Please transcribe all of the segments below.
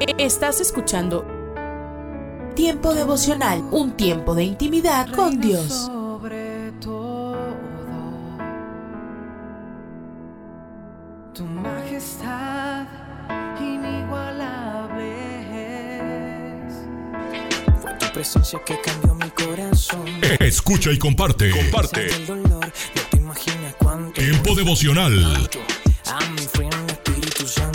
Estás escuchando Tiempo devocional, un tiempo de intimidad con Dios. Sobre todo, tu majestad inigualable es. Fue tu presencia que cambió mi corazón. Escucha y comparte. Comparte. El dolor, no te imaginas cuánto. Tiempo devocional A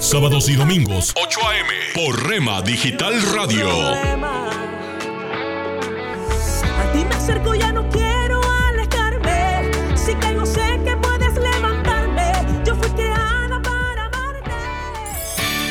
Sábados y domingos 8 a.m. por Rema Digital Radio. A ti me acerco, ya no quiero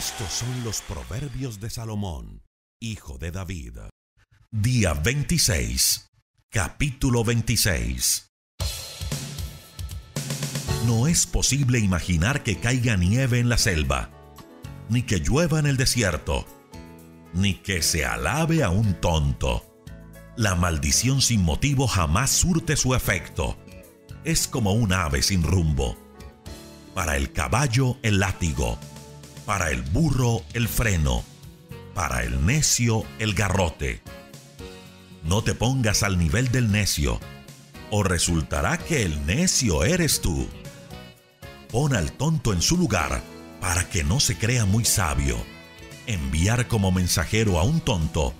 Estos son los proverbios de Salomón, hijo de David. Día 26, capítulo 26. No es posible imaginar que caiga nieve en la selva, ni que llueva en el desierto, ni que se alabe a un tonto. La maldición sin motivo jamás surte su efecto. Es como un ave sin rumbo. Para el caballo el látigo, para el burro el freno, para el necio el garrote. No te pongas al nivel del necio, o resultará que el necio eres tú. Pon al tonto en su lugar para que no se crea muy sabio. Enviar como mensajero a un tonto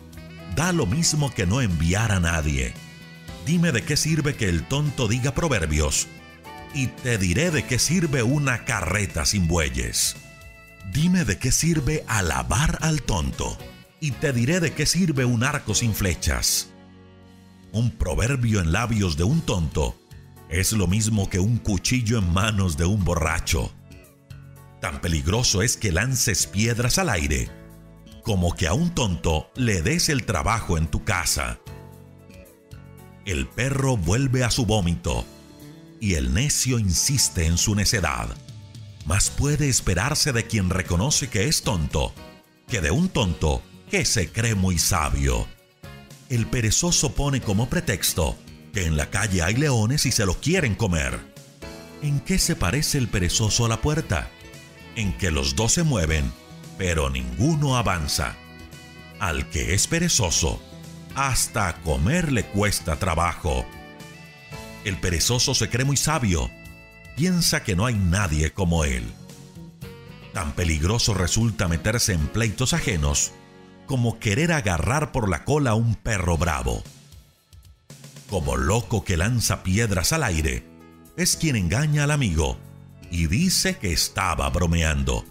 da lo mismo que no enviar a nadie. Dime de qué sirve que el tonto diga proverbios, y te diré de qué sirve una carreta sin bueyes. Dime de qué sirve alabar al tonto, y te diré de qué sirve un arco sin flechas. Un proverbio en labios de un tonto es lo mismo que un cuchillo en manos de un borracho. Tan peligroso es que lances piedras al aire, como que a un tonto le des el trabajo en tu casa. El perro vuelve a su vómito, y el necio insiste en su necedad. Más puede esperarse de quien reconoce que es tonto, que de un tonto que se cree muy sabio. El perezoso pone como pretexto que en la calle hay leones y se los quieren comer. ¿En qué se parece el perezoso a la puerta? En que los dos se mueven, pero ninguno avanza. Al que es perezoso, hasta comer le cuesta trabajo. El perezoso se cree muy sabio, piensa que no hay nadie como él. Tan peligroso resulta meterse en pleitos ajenos como querer agarrar por la cola a un perro bravo. Como loco que lanza piedras al aire, es quien engaña al amigo y dice que estaba bromeando.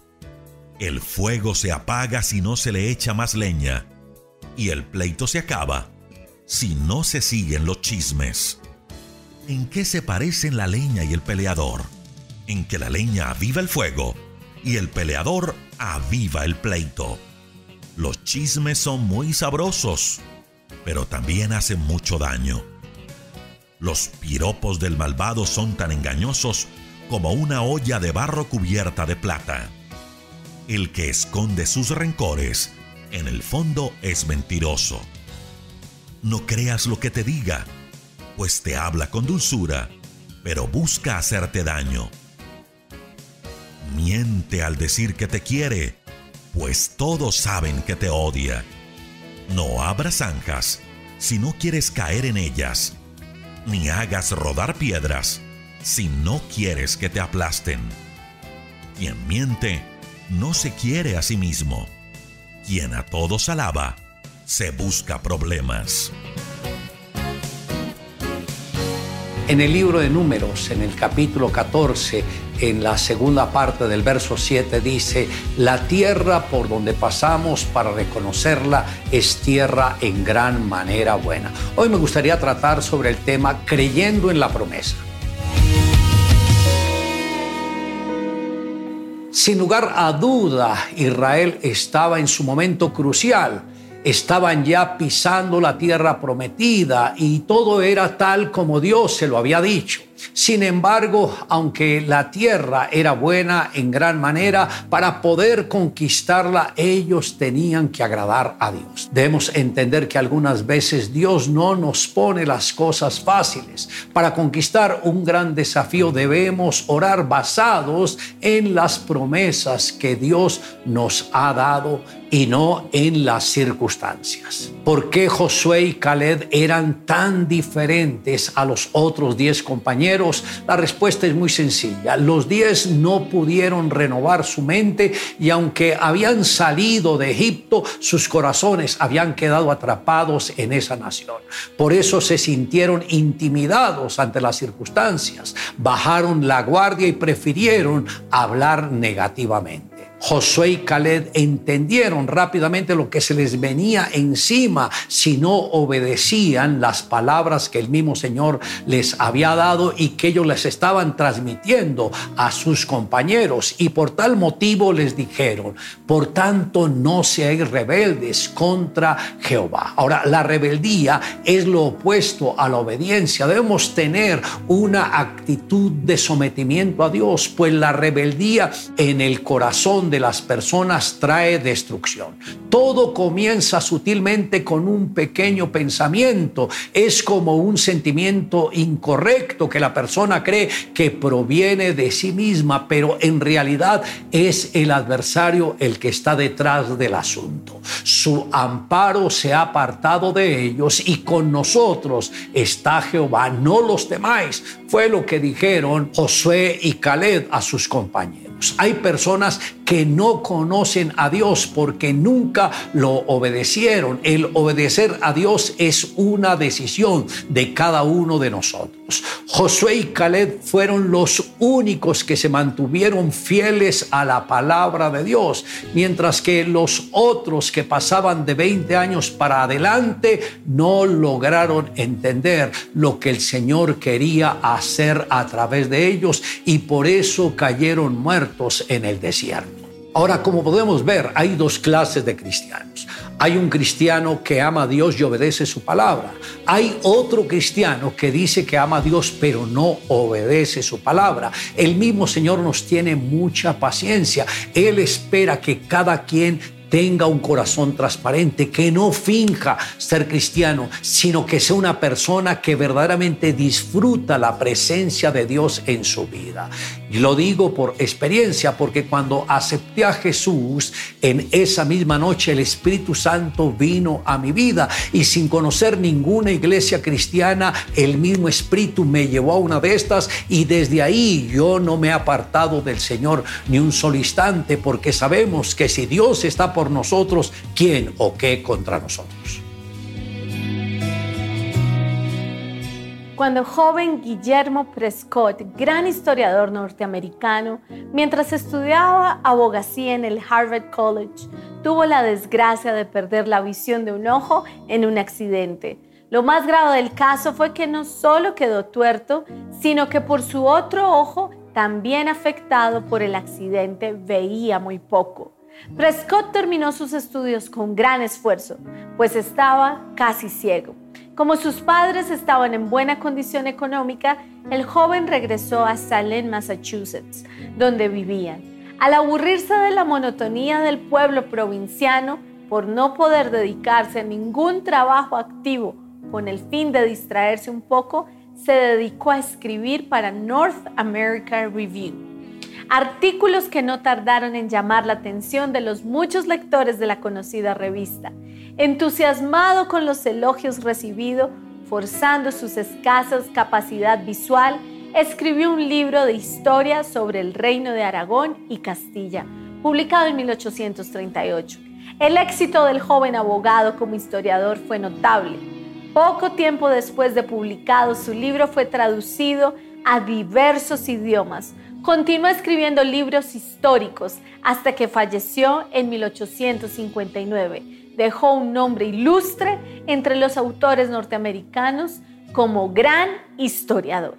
El fuego se apaga si no se le echa más leña y el pleito se acaba si no se siguen los chismes. ¿En qué se parecen la leña y el peleador? En que la leña aviva el fuego y el peleador aviva el pleito. Los chismes son muy sabrosos, pero también hacen mucho daño. Los piropos del malvado son tan engañosos como una olla de barro cubierta de plata. El que esconde sus rencores, en el fondo es mentiroso. No creas lo que te diga, pues te habla con dulzura, pero busca hacerte daño. Miente al decir que te quiere, pues todos saben que te odia. No abras zanjas si no quieres caer en ellas, ni hagas rodar piedras si no quieres que te aplasten. Quien miente no se quiere a sí mismo. Quien a todos alaba, se busca problemas. En el libro de números, en el capítulo 14, en la segunda parte del verso 7 dice, la tierra por donde pasamos para reconocerla es tierra en gran manera buena. Hoy me gustaría tratar sobre el tema creyendo en la promesa. Sin lugar a duda, Israel estaba en su momento crucial estaban ya pisando la tierra prometida y todo era tal como Dios se lo había dicho. Sin embargo, aunque la tierra era buena en gran manera, para poder conquistarla ellos tenían que agradar a Dios. Debemos entender que algunas veces Dios no nos pone las cosas fáciles. Para conquistar un gran desafío debemos orar basados en las promesas que Dios nos ha dado y no en las circunstancias. ¿Por qué Josué y Caleb eran tan diferentes a los otros diez compañeros? La respuesta es muy sencilla. Los diez no pudieron renovar su mente y aunque habían salido de Egipto, sus corazones habían quedado atrapados en esa nación. Por eso se sintieron intimidados ante las circunstancias, bajaron la guardia y prefirieron hablar negativamente. Josué y Caleb entendieron rápidamente lo que se les venía encima si no obedecían las palabras que el mismo Señor les había dado y que ellos les estaban transmitiendo a sus compañeros. Y por tal motivo les dijeron, por tanto no seáis rebeldes contra Jehová. Ahora, la rebeldía es lo opuesto a la obediencia. Debemos tener una actitud de sometimiento a Dios, pues la rebeldía en el corazón de las personas trae destrucción. Todo comienza sutilmente con un pequeño pensamiento. Es como un sentimiento incorrecto que la persona cree que proviene de sí misma, pero en realidad es el adversario el que está detrás del asunto. Su amparo se ha apartado de ellos y con nosotros está Jehová. No los temáis. Fue lo que dijeron Josué y Caleb a sus compañeros. Hay personas que no conocen a Dios porque nunca lo obedecieron. El obedecer a Dios es una decisión de cada uno de nosotros. Josué y Caleb fueron los únicos que se mantuvieron fieles a la palabra de Dios, mientras que los otros que pasaban de 20 años para adelante no lograron entender lo que el Señor quería hacer a través de ellos y por eso cayeron muertos en el desierto. Ahora, como podemos ver, hay dos clases de cristianos. Hay un cristiano que ama a Dios y obedece su palabra. Hay otro cristiano que dice que ama a Dios pero no obedece su palabra. El mismo Señor nos tiene mucha paciencia. Él espera que cada quien tenga un corazón transparente, que no finja ser cristiano, sino que sea una persona que verdaderamente disfruta la presencia de Dios en su vida. Lo digo por experiencia, porque cuando acepté a Jesús, en esa misma noche el Espíritu Santo vino a mi vida y sin conocer ninguna iglesia cristiana, el mismo Espíritu me llevó a una de estas y desde ahí yo no me he apartado del Señor ni un solo instante, porque sabemos que si Dios está por por nosotros, ¿quién o qué contra nosotros? Cuando joven Guillermo Prescott, gran historiador norteamericano, mientras estudiaba abogacía en el Harvard College, tuvo la desgracia de perder la visión de un ojo en un accidente. Lo más grave del caso fue que no solo quedó tuerto, sino que por su otro ojo, también afectado por el accidente, veía muy poco. Prescott terminó sus estudios con gran esfuerzo, pues estaba casi ciego. Como sus padres estaban en buena condición económica, el joven regresó a Salem, Massachusetts, donde vivían. Al aburrirse de la monotonía del pueblo provinciano, por no poder dedicarse a ningún trabajo activo con el fin de distraerse un poco, se dedicó a escribir para North America Review. Artículos que no tardaron en llamar la atención de los muchos lectores de la conocida revista. Entusiasmado con los elogios recibidos, forzando sus escasas capacidad visual, escribió un libro de historia sobre el reino de Aragón y Castilla, publicado en 1838. El éxito del joven abogado como historiador fue notable. Poco tiempo después de publicado, su libro fue traducido a diversos idiomas. Continuó escribiendo libros históricos hasta que falleció en 1859. Dejó un nombre ilustre entre los autores norteamericanos como gran historiador.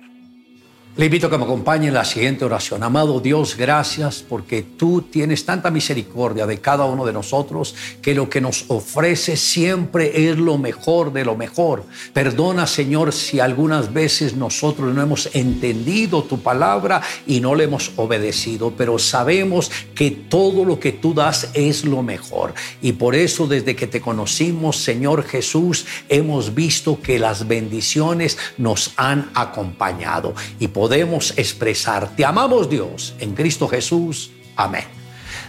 Le invito a que me acompañe en la siguiente oración. Amado Dios, gracias porque tú tienes tanta misericordia de cada uno de nosotros que lo que nos ofrece siempre es lo mejor de lo mejor. Perdona, Señor, si algunas veces nosotros no hemos entendido tu palabra y no le hemos obedecido, pero sabemos que todo lo que tú das es lo mejor. Y por eso desde que te conocimos, Señor Jesús, hemos visto que las bendiciones nos han acompañado. Y podemos expresar, te amamos Dios en Cristo Jesús. Amén.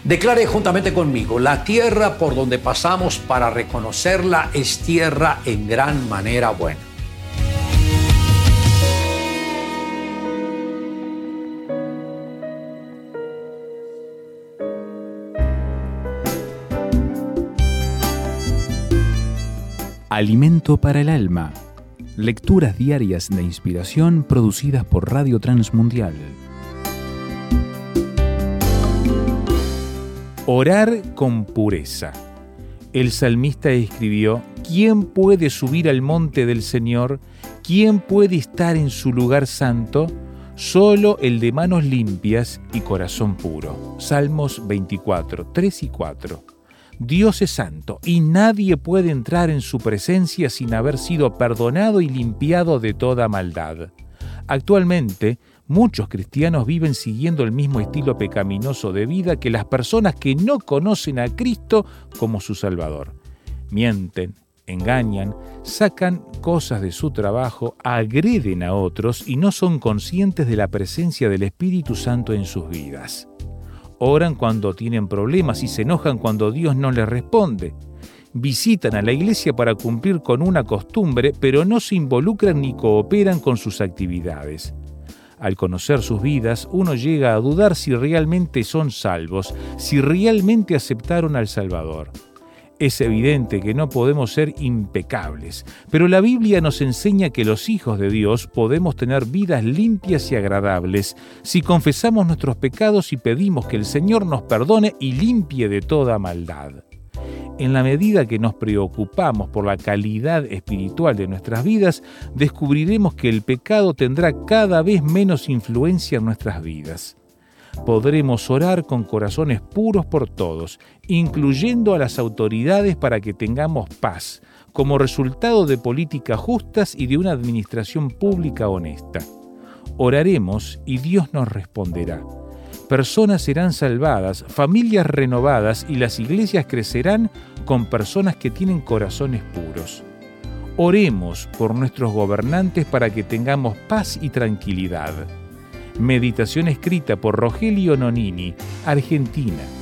Declare juntamente conmigo, la tierra por donde pasamos para reconocerla es tierra en gran manera buena. Alimento para el alma Lecturas diarias de inspiración producidas por Radio Transmundial. Orar con pureza. El salmista escribió, ¿quién puede subir al monte del Señor? ¿Quién puede estar en su lugar santo? Solo el de manos limpias y corazón puro. Salmos 24, 3 y 4. Dios es santo y nadie puede entrar en su presencia sin haber sido perdonado y limpiado de toda maldad. Actualmente, muchos cristianos viven siguiendo el mismo estilo pecaminoso de vida que las personas que no conocen a Cristo como su Salvador. Mienten, engañan, sacan cosas de su trabajo, agreden a otros y no son conscientes de la presencia del Espíritu Santo en sus vidas. Oran cuando tienen problemas y se enojan cuando Dios no les responde. Visitan a la iglesia para cumplir con una costumbre, pero no se involucran ni cooperan con sus actividades. Al conocer sus vidas, uno llega a dudar si realmente son salvos, si realmente aceptaron al Salvador. Es evidente que no podemos ser impecables, pero la Biblia nos enseña que los hijos de Dios podemos tener vidas limpias y agradables si confesamos nuestros pecados y pedimos que el Señor nos perdone y limpie de toda maldad. En la medida que nos preocupamos por la calidad espiritual de nuestras vidas, descubriremos que el pecado tendrá cada vez menos influencia en nuestras vidas podremos orar con corazones puros por todos, incluyendo a las autoridades para que tengamos paz, como resultado de políticas justas y de una administración pública honesta. Oraremos y Dios nos responderá. Personas serán salvadas, familias renovadas y las iglesias crecerán con personas que tienen corazones puros. Oremos por nuestros gobernantes para que tengamos paz y tranquilidad. Meditación escrita por Rogelio Nonini, Argentina.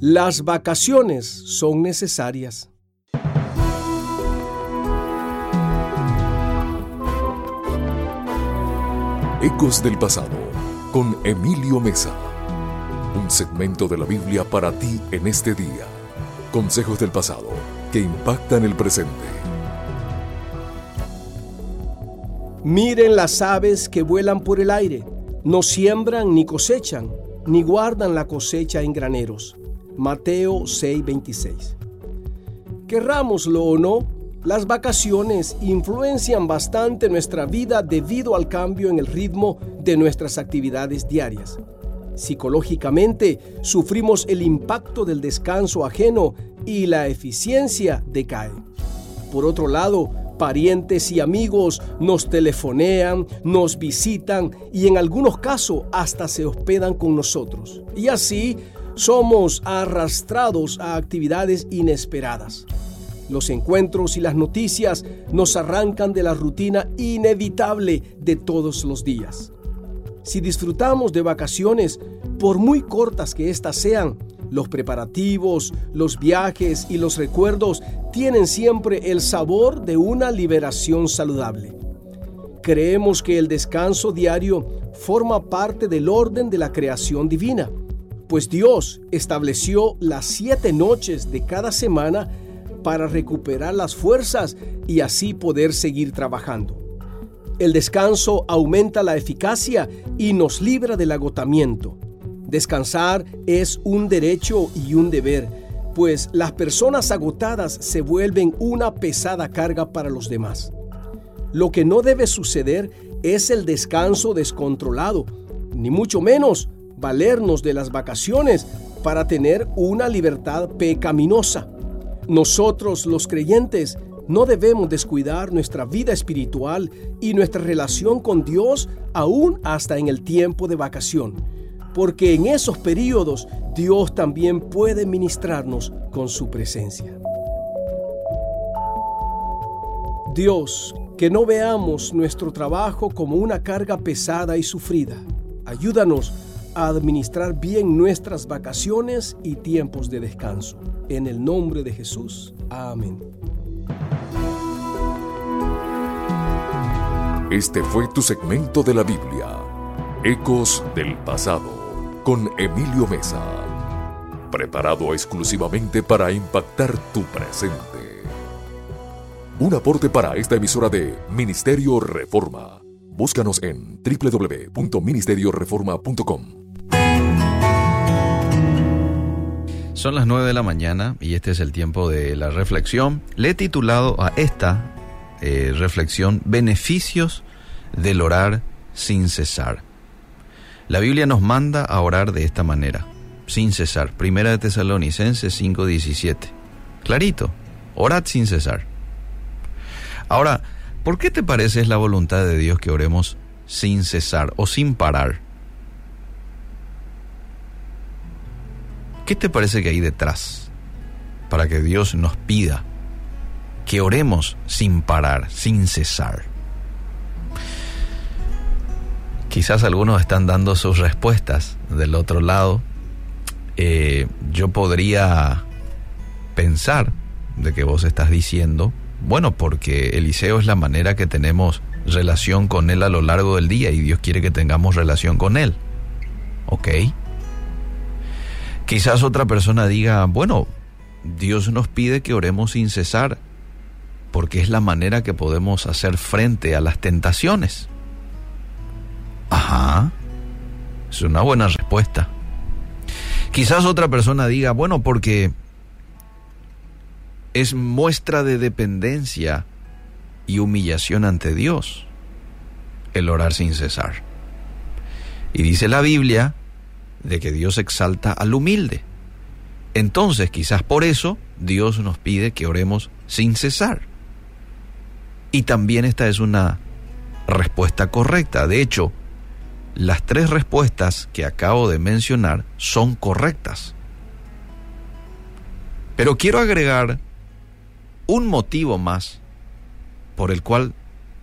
Las vacaciones son necesarias. Ecos del Pasado con Emilio Mesa. Un segmento de la Biblia para ti en este día. Consejos del pasado que impactan el presente. Miren las aves que vuelan por el aire. No siembran ni cosechan, ni guardan la cosecha en graneros. Mateo 6:26. Querrámoslo o no, las vacaciones influencian bastante nuestra vida debido al cambio en el ritmo de nuestras actividades diarias. Psicológicamente, sufrimos el impacto del descanso ajeno y la eficiencia decae. Por otro lado, parientes y amigos nos telefonean, nos visitan y en algunos casos hasta se hospedan con nosotros. Y así somos arrastrados a actividades inesperadas. Los encuentros y las noticias nos arrancan de la rutina inevitable de todos los días. Si disfrutamos de vacaciones, por muy cortas que éstas sean, los preparativos, los viajes y los recuerdos tienen siempre el sabor de una liberación saludable. Creemos que el descanso diario forma parte del orden de la creación divina, pues Dios estableció las siete noches de cada semana para recuperar las fuerzas y así poder seguir trabajando. El descanso aumenta la eficacia y nos libra del agotamiento. Descansar es un derecho y un deber, pues las personas agotadas se vuelven una pesada carga para los demás. Lo que no debe suceder es el descanso descontrolado, ni mucho menos valernos de las vacaciones para tener una libertad pecaminosa. Nosotros los creyentes no debemos descuidar nuestra vida espiritual y nuestra relación con Dios aún hasta en el tiempo de vacación, porque en esos periodos Dios también puede ministrarnos con su presencia. Dios, que no veamos nuestro trabajo como una carga pesada y sufrida. Ayúdanos a administrar bien nuestras vacaciones y tiempos de descanso. En el nombre de Jesús. Amén. Este fue tu segmento de la Biblia, Ecos del Pasado, con Emilio Mesa, preparado exclusivamente para impactar tu presente. Un aporte para esta emisora de Ministerio Reforma. Búscanos en www.ministerioreforma.com. Son las 9 de la mañana y este es el tiempo de la reflexión. Le he titulado a esta eh, reflexión Beneficios del orar sin cesar. La Biblia nos manda a orar de esta manera, sin cesar. Primera de Tesalonicenses 5:17. Clarito, orad sin cesar. Ahora, ¿por qué te parece es la voluntad de Dios que oremos sin cesar o sin parar? ¿Qué te parece que hay detrás para que Dios nos pida que oremos sin parar, sin cesar? Quizás algunos están dando sus respuestas del otro lado. Eh, yo podría pensar de que vos estás diciendo, bueno, porque Eliseo es la manera que tenemos relación con él a lo largo del día y Dios quiere que tengamos relación con él. ¿Ok? Quizás otra persona diga, bueno, Dios nos pide que oremos sin cesar, porque es la manera que podemos hacer frente a las tentaciones. Ajá, es una buena respuesta. Quizás otra persona diga, bueno, porque es muestra de dependencia y humillación ante Dios el orar sin cesar. Y dice la Biblia de que Dios exalta al humilde. Entonces, quizás por eso, Dios nos pide que oremos sin cesar. Y también esta es una respuesta correcta. De hecho, las tres respuestas que acabo de mencionar son correctas. Pero quiero agregar un motivo más por el cual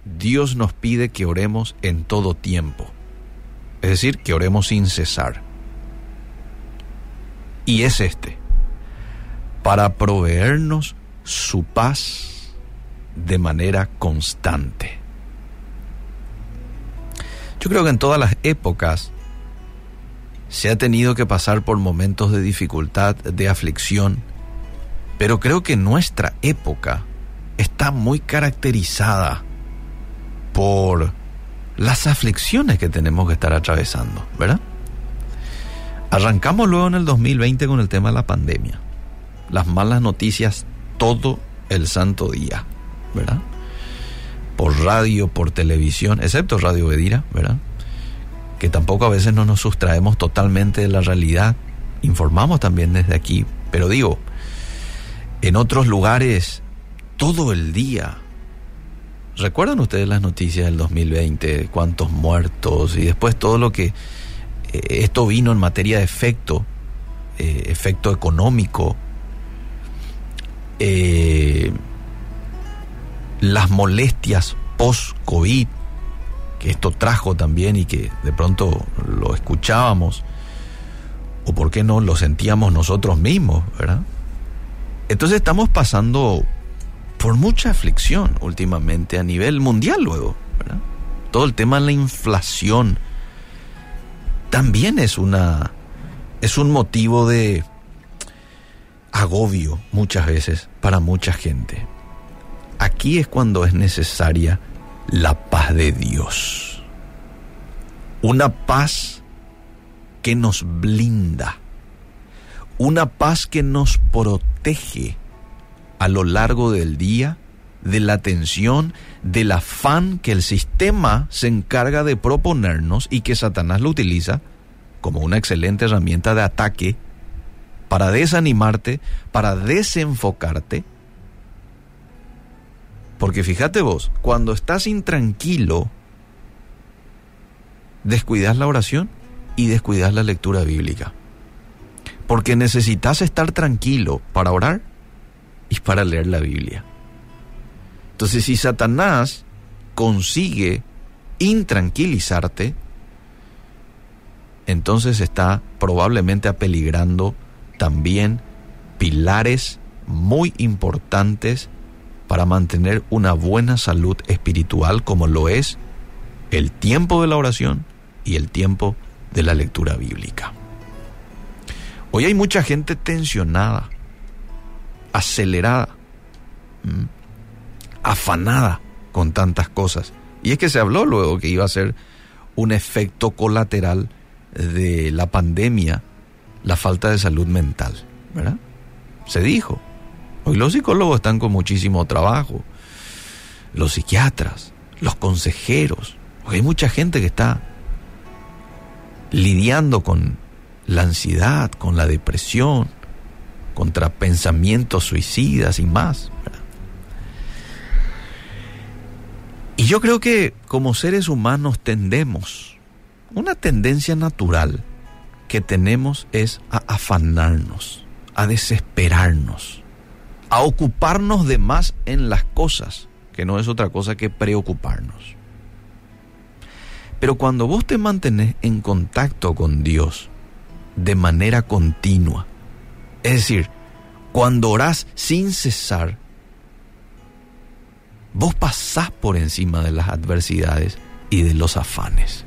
Dios nos pide que oremos en todo tiempo. Es decir, que oremos sin cesar. Y es este, para proveernos su paz de manera constante. Yo creo que en todas las épocas se ha tenido que pasar por momentos de dificultad, de aflicción, pero creo que nuestra época está muy caracterizada por las aflicciones que tenemos que estar atravesando, ¿verdad? Arrancamos luego en el 2020 con el tema de la pandemia. Las malas noticias todo el santo día, ¿verdad? Por radio, por televisión, excepto Radio Bedira, ¿verdad? Que tampoco a veces no nos sustraemos totalmente de la realidad. Informamos también desde aquí, pero digo, en otros lugares todo el día. ¿Recuerdan ustedes las noticias del 2020? ¿Cuántos muertos? Y después todo lo que esto vino en materia de efecto, eh, efecto económico, eh, las molestias post-COVID, que esto trajo también y que de pronto lo escuchábamos, o por qué no lo sentíamos nosotros mismos, ¿verdad? Entonces estamos pasando por mucha aflicción últimamente a nivel mundial luego. Todo el tema de la inflación también es una es un motivo de agobio muchas veces para mucha gente. Aquí es cuando es necesaria la paz de Dios. Una paz que nos blinda. Una paz que nos protege a lo largo del día de la tensión, del afán que el sistema se encarga de proponernos y que Satanás lo utiliza como una excelente herramienta de ataque para desanimarte, para desenfocarte. Porque fíjate vos, cuando estás intranquilo, descuidas la oración y descuidas la lectura bíblica. Porque necesitas estar tranquilo para orar y para leer la Biblia. Entonces, si Satanás consigue intranquilizarte, entonces está probablemente apeligrando también pilares muy importantes para mantener una buena salud espiritual como lo es el tiempo de la oración y el tiempo de la lectura bíblica. Hoy hay mucha gente tensionada, acelerada, afanada con tantas cosas. Y es que se habló luego que iba a ser un efecto colateral de la pandemia, la falta de salud mental, ¿verdad? Se dijo. Hoy los psicólogos están con muchísimo trabajo, los psiquiatras, los consejeros. Hoy hay mucha gente que está lidiando con la ansiedad, con la depresión, contra pensamientos suicidas y más. Y yo creo que como seres humanos tendemos, una tendencia natural que tenemos es a afanarnos, a desesperarnos, a ocuparnos de más en las cosas, que no es otra cosa que preocuparnos. Pero cuando vos te mantenés en contacto con Dios de manera continua, es decir, cuando orás sin cesar, vos pasás por encima de las adversidades y de los afanes.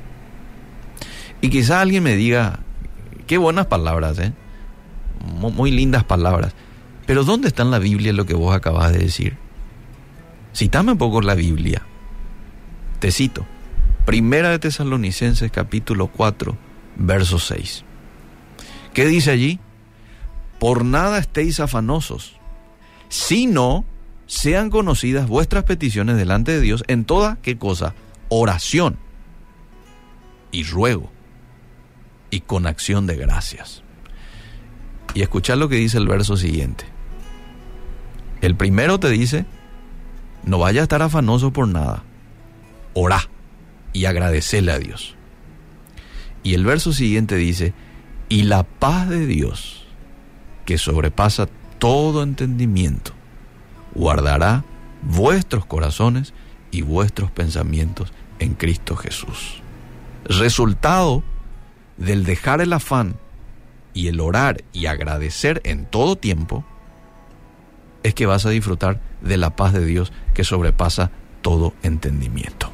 Y quizá alguien me diga, qué buenas palabras, ¿eh? Muy lindas palabras. Pero ¿dónde está en la Biblia lo que vos acabas de decir? Citame un poco la Biblia. Te cito. Primera de Tesalonicenses capítulo 4, verso 6. ¿Qué dice allí? por nada estéis afanosos, sino sean conocidas vuestras peticiones delante de Dios en toda, ¿qué cosa? Oración y ruego y con acción de gracias. Y escuchad lo que dice el verso siguiente. El primero te dice, no vaya a estar afanoso por nada, orá y agradecele a Dios. Y el verso siguiente dice, y la paz de Dios, que sobrepasa todo entendimiento, guardará vuestros corazones y vuestros pensamientos en Cristo Jesús. Resultado del dejar el afán y el orar y agradecer en todo tiempo, es que vas a disfrutar de la paz de Dios que sobrepasa todo entendimiento.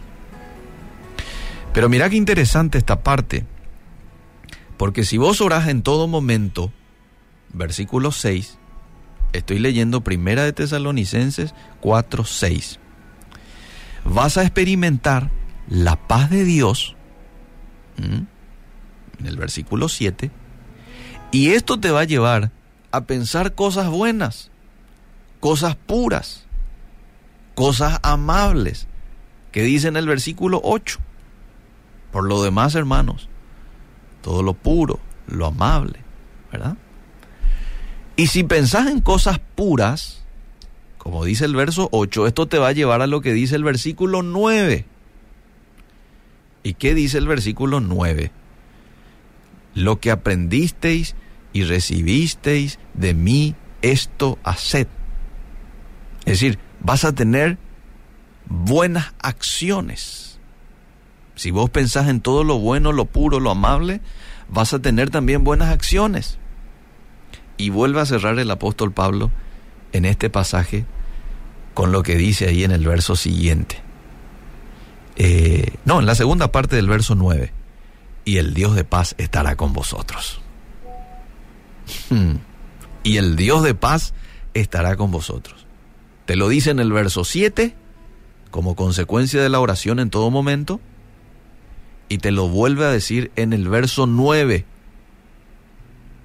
Pero mira qué interesante esta parte, porque si vos orás en todo momento, versículo 6, estoy leyendo Primera de Tesalonicenses 4, 6, vas a experimentar la paz de Dios, en el versículo 7, y esto te va a llevar a pensar cosas buenas, cosas puras, cosas amables, que dice en el versículo 8. Por lo demás, hermanos, todo lo puro, lo amable, ¿verdad? Y si pensás en cosas puras, como dice el verso 8, esto te va a llevar a lo que dice el versículo 9. ¿Y qué dice el versículo 9? Lo que aprendisteis y recibisteis de mí, esto haced. Es decir, vas a tener buenas acciones. Si vos pensás en todo lo bueno, lo puro, lo amable, vas a tener también buenas acciones. Y vuelve a cerrar el apóstol Pablo en este pasaje con lo que dice ahí en el verso siguiente. Eh, no, en la segunda parte del verso 9. Y el Dios de paz estará con vosotros. Hmm. Y el Dios de paz estará con vosotros. Te lo dice en el verso 7 como consecuencia de la oración en todo momento. Y te lo vuelve a decir en el verso 9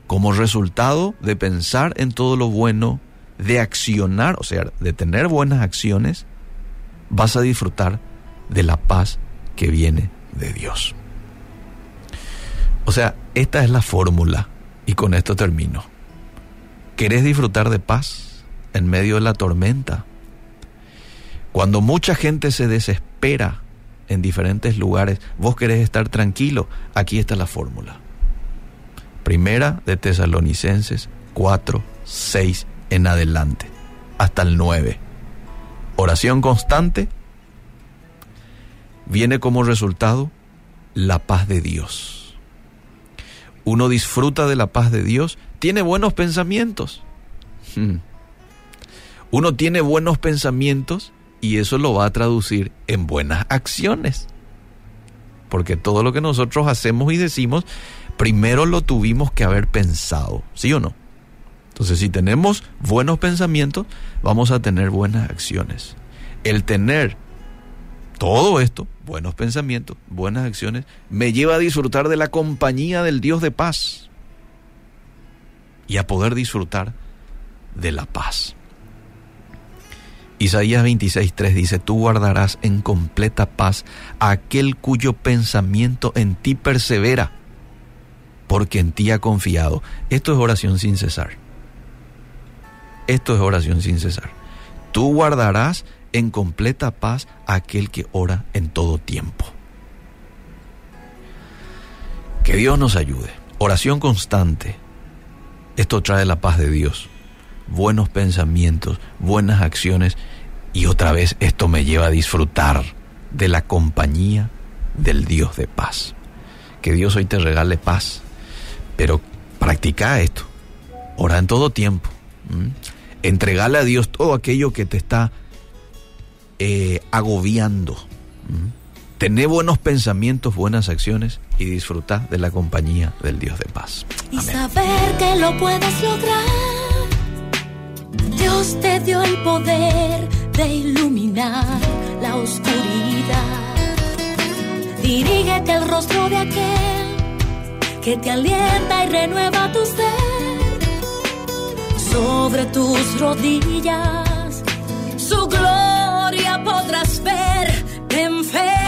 como resultado de pensar en todo lo bueno, de accionar, o sea, de tener buenas acciones, vas a disfrutar de la paz que viene de Dios. O sea, esta es la fórmula y con esto termino. ¿Querés disfrutar de paz en medio de la tormenta? Cuando mucha gente se desespera en diferentes lugares, vos querés estar tranquilo, aquí está la fórmula. Primera de Tesalonicenses 4, 6 en adelante, hasta el 9. Oración constante viene como resultado la paz de Dios. Uno disfruta de la paz de Dios, tiene buenos pensamientos. Hmm. Uno tiene buenos pensamientos y eso lo va a traducir en buenas acciones. Porque todo lo que nosotros hacemos y decimos primero lo tuvimos que haber pensado, ¿sí o no? Entonces, si tenemos buenos pensamientos, vamos a tener buenas acciones. El tener todo esto, buenos pensamientos, buenas acciones, me lleva a disfrutar de la compañía del Dios de paz y a poder disfrutar de la paz. Isaías 26:3 dice, tú guardarás en completa paz aquel cuyo pensamiento en ti persevera porque en ti ha confiado. Esto es oración sin cesar. Esto es oración sin cesar. Tú guardarás en completa paz a aquel que ora en todo tiempo. Que Dios nos ayude. Oración constante. Esto trae la paz de Dios. Buenos pensamientos, buenas acciones y otra vez esto me lleva a disfrutar de la compañía del Dios de paz. Que Dios hoy te regale paz pero practica esto. Ora en todo tiempo. Entregale a Dios todo aquello que te está eh, agobiando. Tené buenos pensamientos, buenas acciones y disfruta de la compañía del Dios de paz. Y saber que lo puedes lograr. Dios te dio el poder de iluminar la oscuridad. Dirígete el rostro de aquel que te alienta y renueva tu ser. Sobre tus rodillas, su gloria podrás ver. en fe.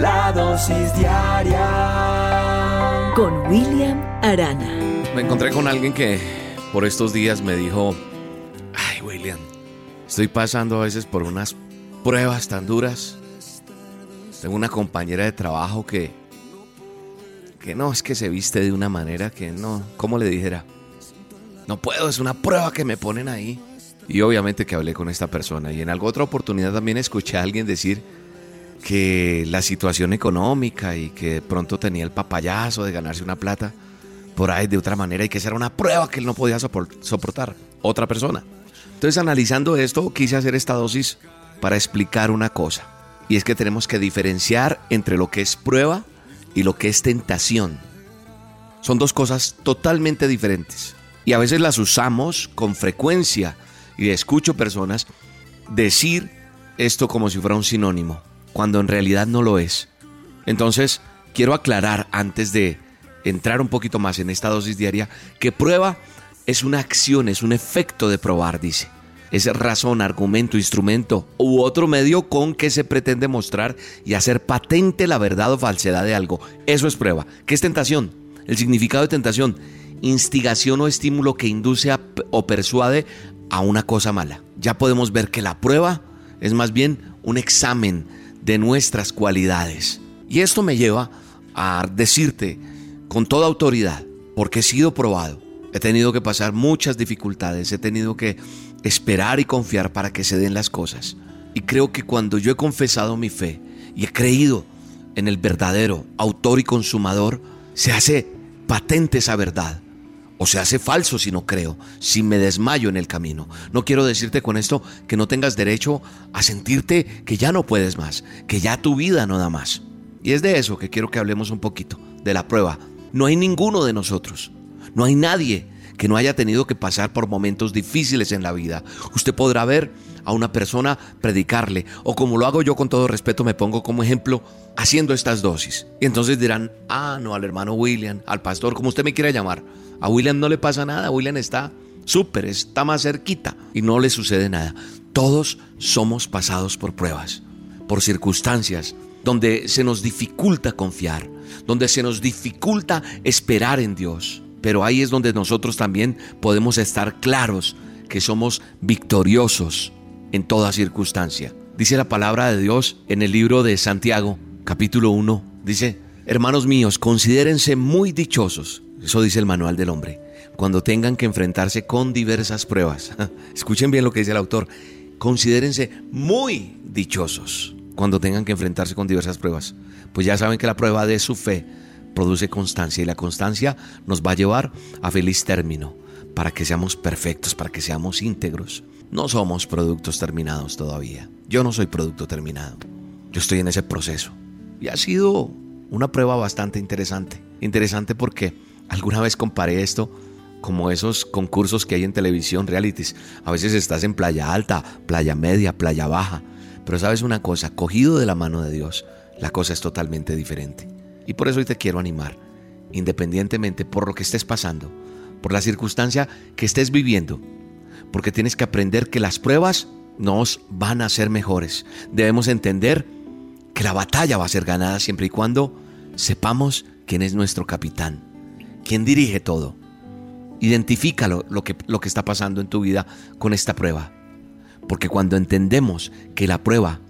La dosis diaria con William Arana. Me encontré con alguien que por estos días me dijo, ay William, estoy pasando a veces por unas pruebas tan duras. Tengo una compañera de trabajo que, que no, es que se viste de una manera que no, ¿cómo le dijera? No puedo, es una prueba que me ponen ahí. Y obviamente que hablé con esta persona y en alguna otra oportunidad también escuché a alguien decir que la situación económica y que pronto tenía el papayazo de ganarse una plata por ahí de otra manera y que esa era una prueba que él no podía soportar, otra persona. Entonces analizando esto quise hacer esta dosis para explicar una cosa y es que tenemos que diferenciar entre lo que es prueba y lo que es tentación. Son dos cosas totalmente diferentes y a veces las usamos con frecuencia y escucho personas decir esto como si fuera un sinónimo, cuando en realidad no lo es. Entonces, quiero aclarar antes de entrar un poquito más en esta dosis diaria que prueba es una acción, es un efecto de probar, dice. Es razón, argumento, instrumento u otro medio con que se pretende mostrar y hacer patente la verdad o falsedad de algo. Eso es prueba. ¿Qué es tentación? El significado de tentación, instigación o estímulo que induce o persuade a una cosa mala. Ya podemos ver que la prueba es más bien un examen de nuestras cualidades. Y esto me lleva a decirte con toda autoridad, porque he sido probado, he tenido que pasar muchas dificultades, he tenido que esperar y confiar para que se den las cosas. Y creo que cuando yo he confesado mi fe y he creído en el verdadero autor y consumador, se hace patente esa verdad o se hace falso si no creo, si me desmayo en el camino. No quiero decirte con esto que no tengas derecho a sentirte que ya no puedes más, que ya tu vida no da más. Y es de eso que quiero que hablemos un poquito, de la prueba. No hay ninguno de nosotros, no hay nadie que no haya tenido que pasar por momentos difíciles en la vida. Usted podrá ver a una persona predicarle, o como lo hago yo con todo respeto, me pongo como ejemplo haciendo estas dosis. Y entonces dirán, ah, no, al hermano William, al pastor, como usted me quiera llamar. A William no le pasa nada, William está súper, está más cerquita y no le sucede nada. Todos somos pasados por pruebas, por circunstancias donde se nos dificulta confiar, donde se nos dificulta esperar en Dios. Pero ahí es donde nosotros también podemos estar claros que somos victoriosos en toda circunstancia. Dice la palabra de Dios en el libro de Santiago, capítulo 1. Dice, hermanos míos, considérense muy dichosos eso dice el manual del hombre. Cuando tengan que enfrentarse con diversas pruebas. Escuchen bien lo que dice el autor. Considérense muy dichosos cuando tengan que enfrentarse con diversas pruebas. Pues ya saben que la prueba de su fe produce constancia y la constancia nos va a llevar a feliz término para que seamos perfectos, para que seamos íntegros. No somos productos terminados todavía. Yo no soy producto terminado. Yo estoy en ese proceso. Y ha sido una prueba bastante interesante. Interesante porque Alguna vez comparé esto como esos concursos que hay en televisión, realities. A veces estás en playa alta, playa media, playa baja. Pero sabes una cosa, cogido de la mano de Dios, la cosa es totalmente diferente. Y por eso hoy te quiero animar, independientemente por lo que estés pasando, por la circunstancia que estés viviendo, porque tienes que aprender que las pruebas nos van a ser mejores. Debemos entender que la batalla va a ser ganada siempre y cuando sepamos quién es nuestro capitán ¿Quién dirige todo? Identifícalo lo que, lo que está pasando en tu vida con esta prueba. Porque cuando entendemos que la prueba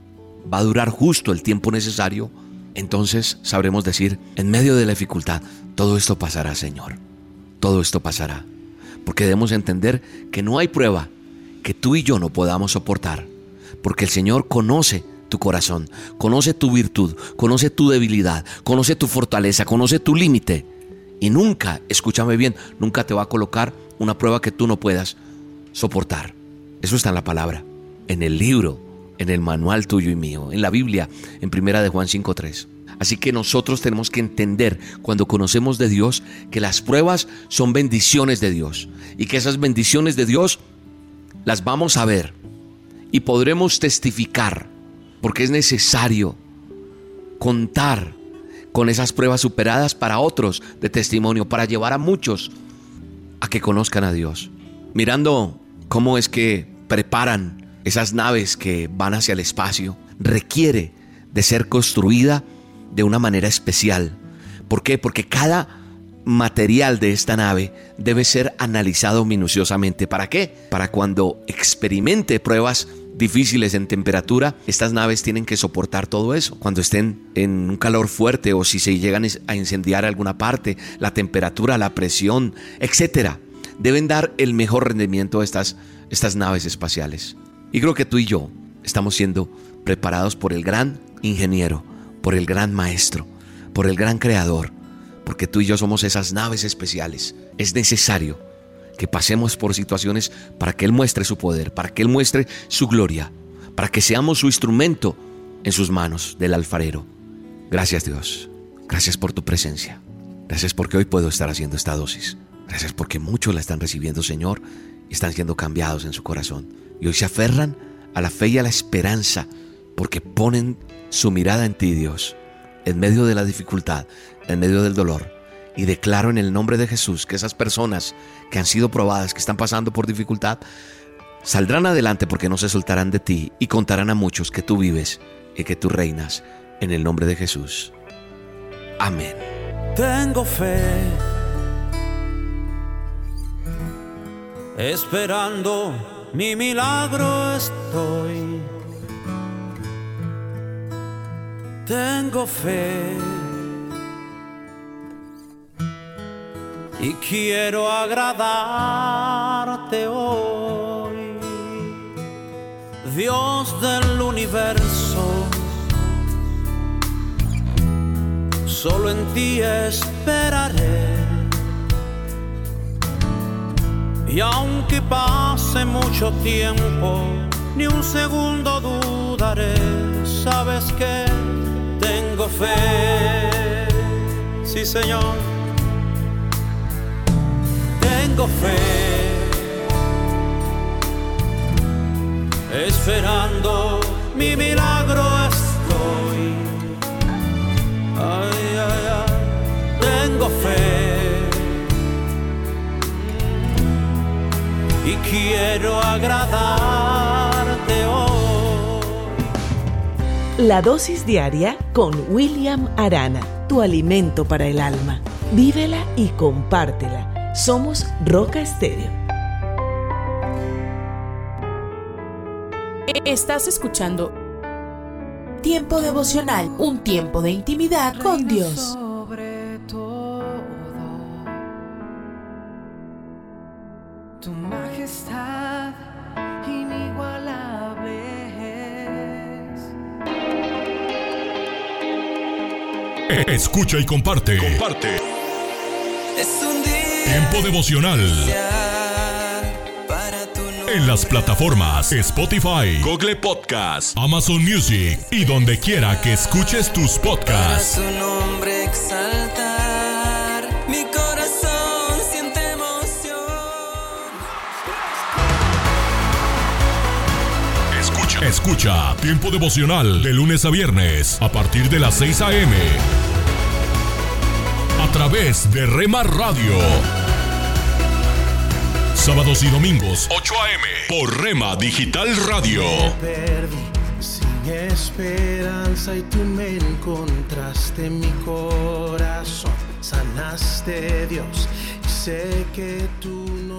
va a durar justo el tiempo necesario, entonces sabremos decir, en medio de la dificultad, todo esto pasará, Señor. Todo esto pasará. Porque debemos entender que no hay prueba que tú y yo no podamos soportar. Porque el Señor conoce tu corazón, conoce tu virtud, conoce tu debilidad, conoce tu fortaleza, conoce tu límite. Y nunca, escúchame bien, nunca te va a colocar una prueba que tú no puedas soportar. Eso está en la palabra, en el libro en el manual tuyo y mío, en la Biblia, en Primera de Juan 5.3. Así que nosotros tenemos que entender cuando conocemos de Dios que las pruebas son bendiciones de Dios y que esas bendiciones de Dios las vamos a ver y podremos testificar porque es necesario contar con esas pruebas superadas para otros de testimonio, para llevar a muchos a que conozcan a Dios. Mirando cómo es que preparan esas naves que van hacia el espacio, requiere de ser construida de una manera especial. ¿Por qué? Porque cada material de esta nave debe ser analizado minuciosamente. ¿Para qué? Para cuando experimente pruebas difíciles en temperatura, estas naves tienen que soportar todo eso. Cuando estén en un calor fuerte o si se llegan a incendiar alguna parte, la temperatura, la presión, etcétera, deben dar el mejor rendimiento a estas, estas naves espaciales. Y creo que tú y yo estamos siendo preparados por el gran ingeniero, por el gran maestro, por el gran creador, porque tú y yo somos esas naves especiales. Es necesario que pasemos por situaciones para que Él muestre su poder, para que Él muestre su gloria, para que seamos su instrumento en sus manos del alfarero. Gracias Dios, gracias por tu presencia, gracias porque hoy puedo estar haciendo esta dosis, gracias porque muchos la están recibiendo Señor y están siendo cambiados en su corazón y hoy se aferran a la fe y a la esperanza porque ponen su mirada en ti, Dios, en medio de la dificultad, en medio del dolor. Y declaro en el nombre de Jesús que esas personas que han sido probadas, que están pasando por dificultad, saldrán adelante porque no se soltarán de ti y contarán a muchos que tú vives y que tú reinas en el nombre de Jesús. Amén. Tengo fe. Esperando mi milagro estoy. Tengo fe. Y quiero agradarte hoy. Dios del universo. Solo en ti esperaré. Y aunque pase mucho tiempo, ni un segundo dudaré. Sabes que tengo fe. Sí, Señor. Tengo fe. Esperando mi milagro estoy. Ay, ay, ay. Tengo fe. Y quiero agradarte hoy. La dosis diaria con William Arana, tu alimento para el alma. Vívela y compártela. Somos Roca Estéreo. Estás escuchando Tiempo devocional, un tiempo de intimidad con Dios. Sobre todo, tu majestad inigualable es. Escucha y comparte. Comparte. Es un día Tiempo devocional. En las plataformas Spotify, Google Podcast, Amazon Music y donde quiera que escuches tus podcasts. su nombre exaltar. Mi corazón siente emoción. Escucha. Escucha Tiempo devocional de lunes a viernes a partir de las 6 a.m. Través de Rema Radio. Sábados y domingos 8 a.m. por Rema Digital Radio. perdí sin esperanza y tú me encontraste en mi corazón. Sanaste Dios y sé que tú.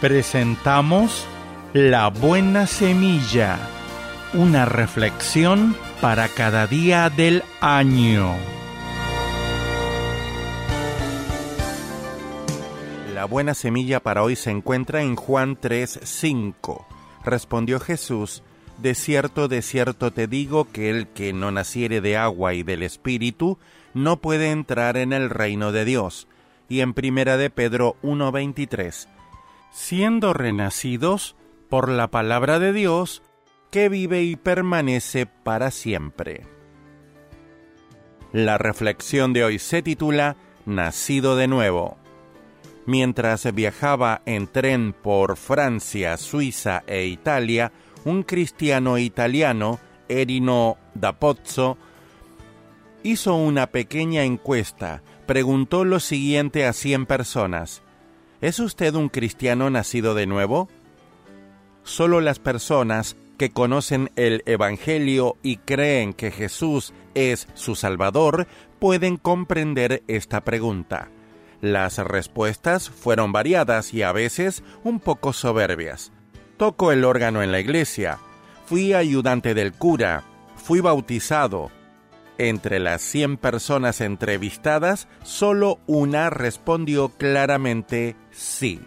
Presentamos La Buena Semilla, una reflexión para cada día del año. La buena semilla para hoy se encuentra en Juan 3:5. Respondió Jesús, De cierto, de cierto te digo que el que no naciere de agua y del Espíritu no puede entrar en el reino de Dios. Y en primera de Pedro 1:23, siendo renacidos por la palabra de Dios, que vive y permanece para siempre. La reflexión de hoy se titula Nacido de nuevo. Mientras viajaba en tren por Francia, Suiza e Italia, un cristiano italiano, Erino da Pozzo, hizo una pequeña encuesta. Preguntó lo siguiente a 100 personas. ¿Es usted un cristiano nacido de nuevo? Solo las personas que conocen el Evangelio y creen que Jesús es su Salvador pueden comprender esta pregunta. Las respuestas fueron variadas y a veces un poco soberbias. Toco el órgano en la iglesia, fui ayudante del cura, fui bautizado. Entre las 100 personas entrevistadas, solo una respondió claramente sí.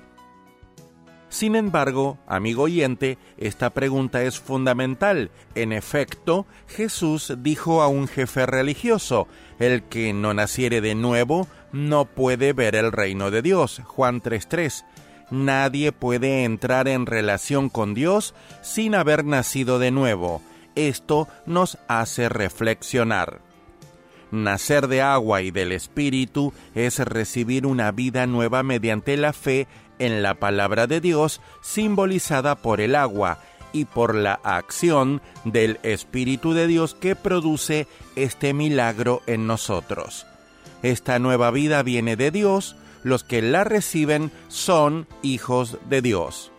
Sin embargo, amigo oyente, esta pregunta es fundamental. En efecto, Jesús dijo a un jefe religioso, el que no naciere de nuevo no puede ver el reino de Dios. Juan 3.3. Nadie puede entrar en relación con Dios sin haber nacido de nuevo. Esto nos hace reflexionar. Nacer de agua y del Espíritu es recibir una vida nueva mediante la fe en la palabra de Dios simbolizada por el agua y por la acción del Espíritu de Dios que produce este milagro en nosotros. Esta nueva vida viene de Dios, los que la reciben son hijos de Dios.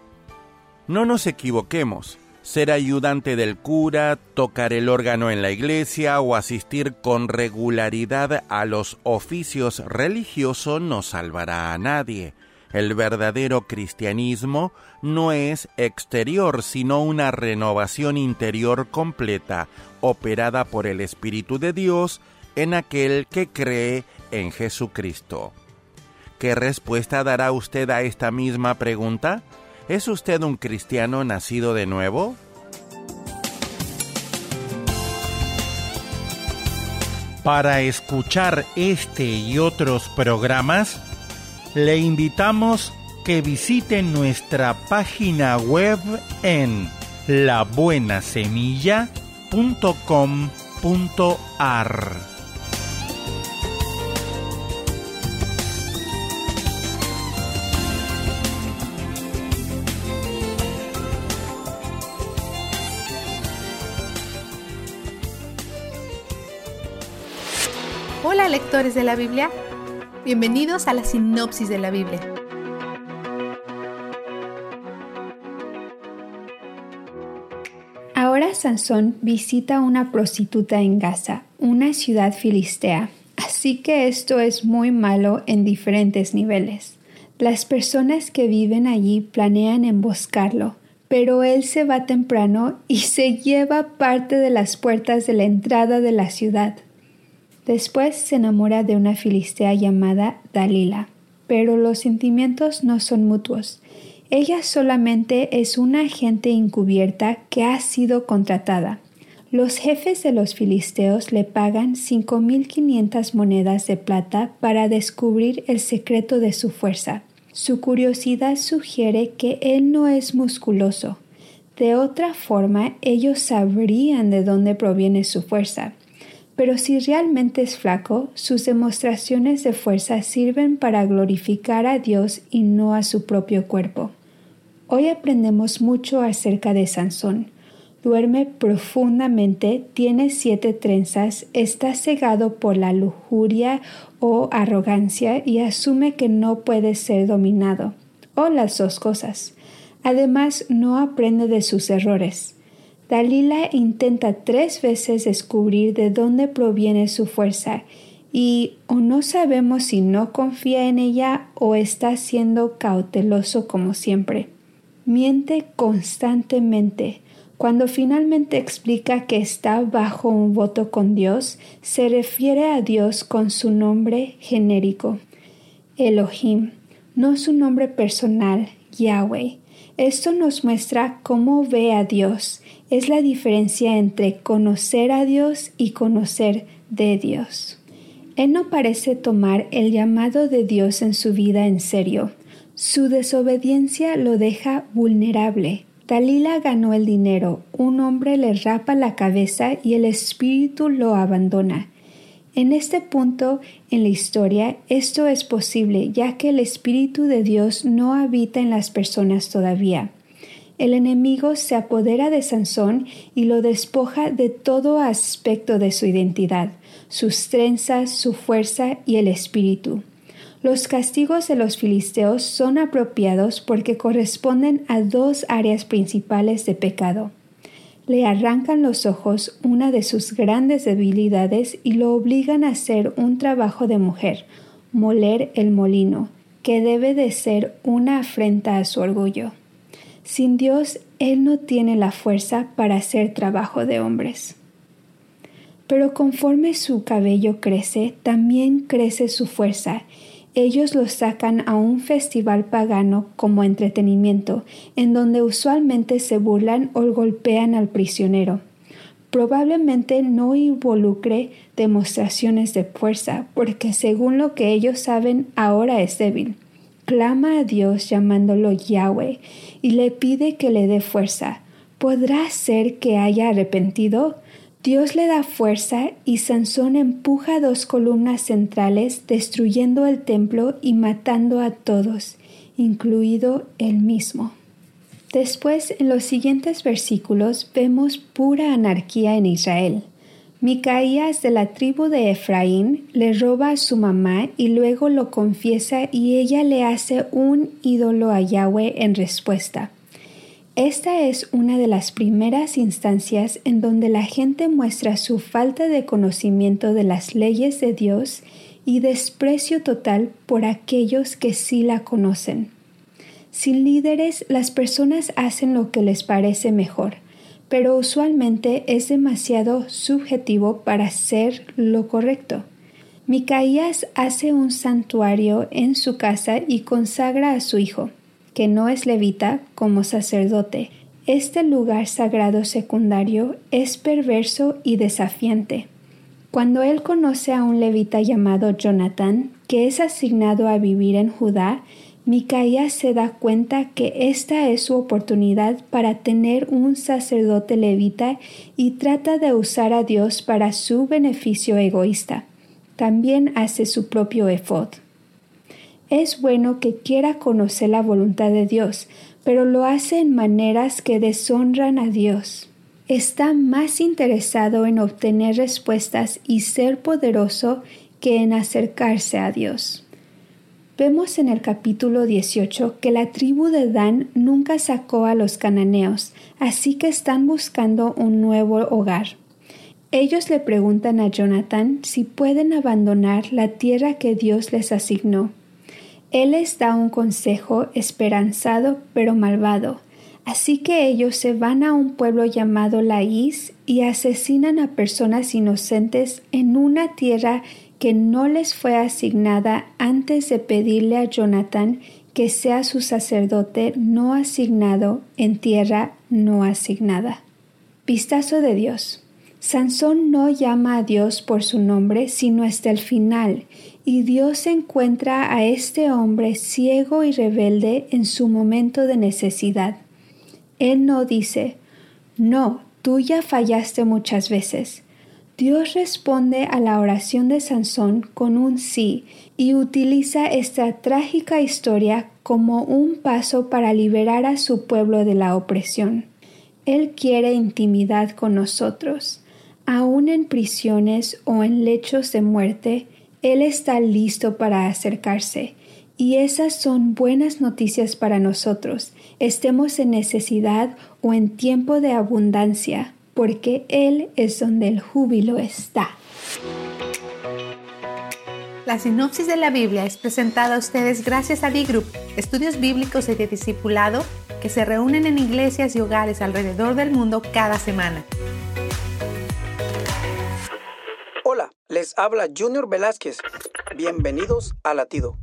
No nos equivoquemos, ser ayudante del cura, tocar el órgano en la iglesia o asistir con regularidad a los oficios religiosos no salvará a nadie. El verdadero cristianismo no es exterior, sino una renovación interior completa, operada por el Espíritu de Dios en aquel que cree en Jesucristo. ¿Qué respuesta dará usted a esta misma pregunta? ¿Es usted un cristiano nacido de nuevo? Para escuchar este y otros programas, le invitamos que visite nuestra página web en labuenasemilla.com.ar. Hola lectores de la Biblia, bienvenidos a la sinopsis de la Biblia. Ahora Sansón visita una prostituta en Gaza, una ciudad filistea, así que esto es muy malo en diferentes niveles. Las personas que viven allí planean emboscarlo, pero él se va temprano y se lleva parte de las puertas de la entrada de la ciudad. Después se enamora de una filistea llamada Dalila, pero los sentimientos no son mutuos. Ella solamente es una agente encubierta que ha sido contratada. Los jefes de los filisteos le pagan 5.500 monedas de plata para descubrir el secreto de su fuerza. Su curiosidad sugiere que él no es musculoso. De otra forma, ellos sabrían de dónde proviene su fuerza. Pero si realmente es flaco, sus demostraciones de fuerza sirven para glorificar a Dios y no a su propio cuerpo. Hoy aprendemos mucho acerca de Sansón. Duerme profundamente, tiene siete trenzas, está cegado por la lujuria o arrogancia y asume que no puede ser dominado, o las dos cosas. Además, no aprende de sus errores. Dalila intenta tres veces descubrir de dónde proviene su fuerza y o no sabemos si no confía en ella o está siendo cauteloso como siempre. Miente constantemente. Cuando finalmente explica que está bajo un voto con Dios, se refiere a Dios con su nombre genérico, Elohim, no su nombre personal, Yahweh. Esto nos muestra cómo ve a Dios. Es la diferencia entre conocer a Dios y conocer de Dios. Él no parece tomar el llamado de Dios en su vida en serio. Su desobediencia lo deja vulnerable. Dalila ganó el dinero, un hombre le rapa la cabeza y el espíritu lo abandona. En este punto en la historia esto es posible ya que el Espíritu de Dios no habita en las personas todavía. El enemigo se apodera de Sansón y lo despoja de todo aspecto de su identidad, sus trenzas, su fuerza y el espíritu. Los castigos de los filisteos son apropiados porque corresponden a dos áreas principales de pecado le arrancan los ojos una de sus grandes debilidades y lo obligan a hacer un trabajo de mujer, moler el molino, que debe de ser una afrenta a su orgullo. Sin Dios, él no tiene la fuerza para hacer trabajo de hombres. Pero conforme su cabello crece, también crece su fuerza, ellos lo sacan a un festival pagano como entretenimiento, en donde usualmente se burlan o golpean al prisionero. Probablemente no involucre demostraciones de fuerza, porque según lo que ellos saben ahora es débil. Clama a Dios llamándolo Yahweh y le pide que le dé fuerza. ¿Podrá ser que haya arrepentido? Dios le da fuerza y Sansón empuja dos columnas centrales destruyendo el templo y matando a todos, incluido él mismo. Después, en los siguientes versículos, vemos pura anarquía en Israel. Micaías de la tribu de Efraín le roba a su mamá y luego lo confiesa y ella le hace un ídolo a Yahweh en respuesta. Esta es una de las primeras instancias en donde la gente muestra su falta de conocimiento de las leyes de Dios y desprecio total por aquellos que sí la conocen. Sin líderes, las personas hacen lo que les parece mejor, pero usualmente es demasiado subjetivo para ser lo correcto. Micaías hace un santuario en su casa y consagra a su hijo que no es levita, como sacerdote. Este lugar sagrado secundario es perverso y desafiante. Cuando él conoce a un levita llamado Jonathan, que es asignado a vivir en Judá, Micaías se da cuenta que esta es su oportunidad para tener un sacerdote levita y trata de usar a Dios para su beneficio egoísta. También hace su propio efod. Es bueno que quiera conocer la voluntad de Dios, pero lo hace en maneras que deshonran a Dios. Está más interesado en obtener respuestas y ser poderoso que en acercarse a Dios. Vemos en el capítulo 18 que la tribu de Dan nunca sacó a los cananeos, así que están buscando un nuevo hogar. Ellos le preguntan a Jonathan si pueden abandonar la tierra que Dios les asignó. Él les da un consejo esperanzado pero malvado. Así que ellos se van a un pueblo llamado Laís y asesinan a personas inocentes en una tierra que no les fue asignada antes de pedirle a Jonathan que sea su sacerdote no asignado en tierra no asignada. Vistazo de Dios. Sansón no llama a Dios por su nombre sino hasta el final, y Dios encuentra a este hombre ciego y rebelde en su momento de necesidad. Él no dice, no, tú ya fallaste muchas veces. Dios responde a la oración de Sansón con un sí y utiliza esta trágica historia como un paso para liberar a su pueblo de la opresión. Él quiere intimidad con nosotros. Aún en prisiones o en lechos de muerte, Él está listo para acercarse. Y esas son buenas noticias para nosotros, estemos en necesidad o en tiempo de abundancia, porque Él es donde el júbilo está. La sinopsis de la Biblia es presentada a ustedes gracias a D-Group, estudios bíblicos y de discipulado que se reúnen en iglesias y hogares alrededor del mundo cada semana. Les habla Junior Velázquez. Bienvenidos a Latido.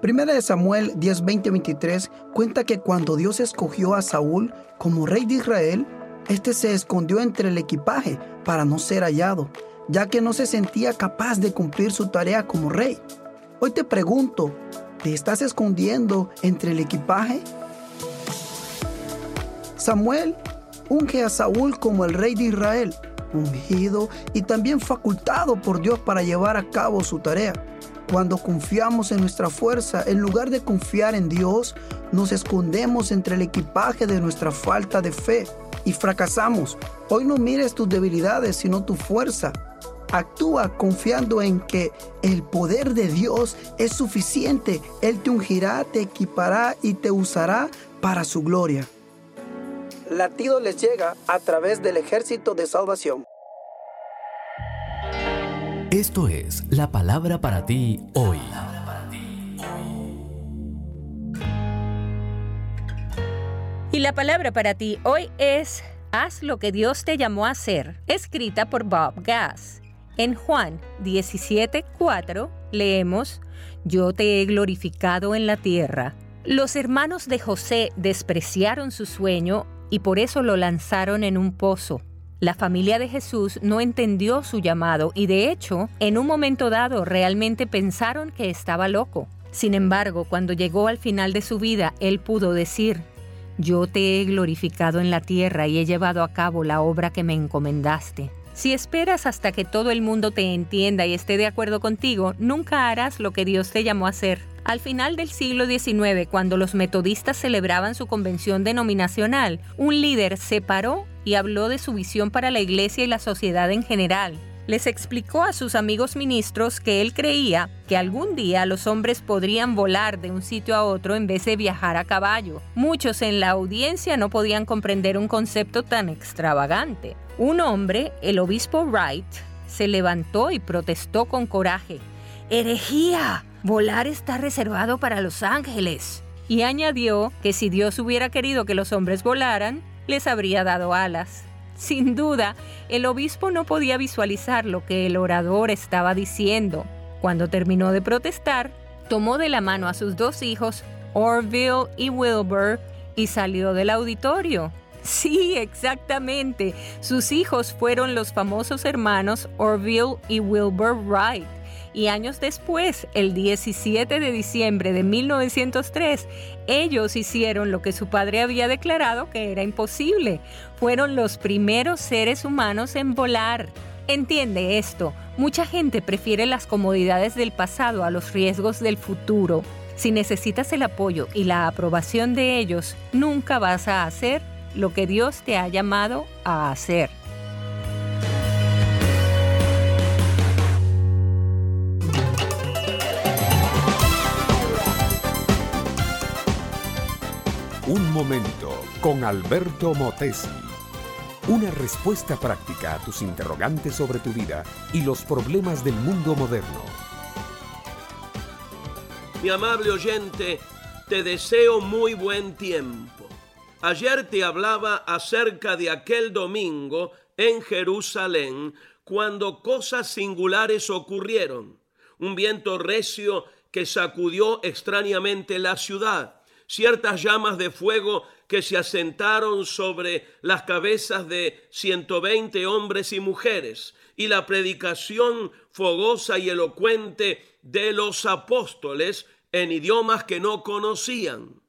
Primera de Samuel 10, 20, 23 cuenta que cuando Dios escogió a Saúl como rey de Israel, este se escondió entre el equipaje para no ser hallado ya que no se sentía capaz de cumplir su tarea como rey. Hoy te pregunto, ¿te estás escondiendo entre el equipaje? Samuel unge a Saúl como el rey de Israel, ungido y también facultado por Dios para llevar a cabo su tarea. Cuando confiamos en nuestra fuerza, en lugar de confiar en Dios, nos escondemos entre el equipaje de nuestra falta de fe y fracasamos. Hoy no mires tus debilidades, sino tu fuerza. Actúa confiando en que el poder de Dios es suficiente. Él te ungirá, te equipará y te usará para su gloria. Latido les llega a través del ejército de salvación. Esto es la palabra para ti hoy. Y la palabra para ti hoy es Haz lo que Dios te llamó a hacer, escrita por Bob Gass. En Juan 17:4 leemos, Yo te he glorificado en la tierra. Los hermanos de José despreciaron su sueño y por eso lo lanzaron en un pozo. La familia de Jesús no entendió su llamado y de hecho, en un momento dado realmente pensaron que estaba loco. Sin embargo, cuando llegó al final de su vida, él pudo decir, Yo te he glorificado en la tierra y he llevado a cabo la obra que me encomendaste. Si esperas hasta que todo el mundo te entienda y esté de acuerdo contigo, nunca harás lo que Dios te llamó a hacer. Al final del siglo XIX, cuando los metodistas celebraban su convención denominacional, un líder se paró y habló de su visión para la iglesia y la sociedad en general les explicó a sus amigos ministros que él creía que algún día los hombres podrían volar de un sitio a otro en vez de viajar a caballo. Muchos en la audiencia no podían comprender un concepto tan extravagante. Un hombre, el obispo Wright, se levantó y protestó con coraje. ¡Herejía! Volar está reservado para los ángeles. Y añadió que si Dios hubiera querido que los hombres volaran, les habría dado alas. Sin duda, el obispo no podía visualizar lo que el orador estaba diciendo. Cuando terminó de protestar, tomó de la mano a sus dos hijos, Orville y Wilbur, y salió del auditorio. Sí, exactamente. Sus hijos fueron los famosos hermanos Orville y Wilbur Wright y años después, el 17 de diciembre de 1903, ellos hicieron lo que su padre había declarado que era imposible. Fueron los primeros seres humanos en volar. Entiende esto, mucha gente prefiere las comodidades del pasado a los riesgos del futuro. Si necesitas el apoyo y la aprobación de ellos, nunca vas a hacer lo que Dios te ha llamado a hacer. Un momento con Alberto Motesi. Una respuesta práctica a tus interrogantes sobre tu vida y los problemas del mundo moderno. Mi amable oyente, te deseo muy buen tiempo. Ayer te hablaba acerca de aquel domingo en Jerusalén cuando cosas singulares ocurrieron. Un viento recio que sacudió extrañamente la ciudad ciertas llamas de fuego que se asentaron sobre las cabezas de 120 hombres y mujeres, y la predicación fogosa y elocuente de los apóstoles en idiomas que no conocían.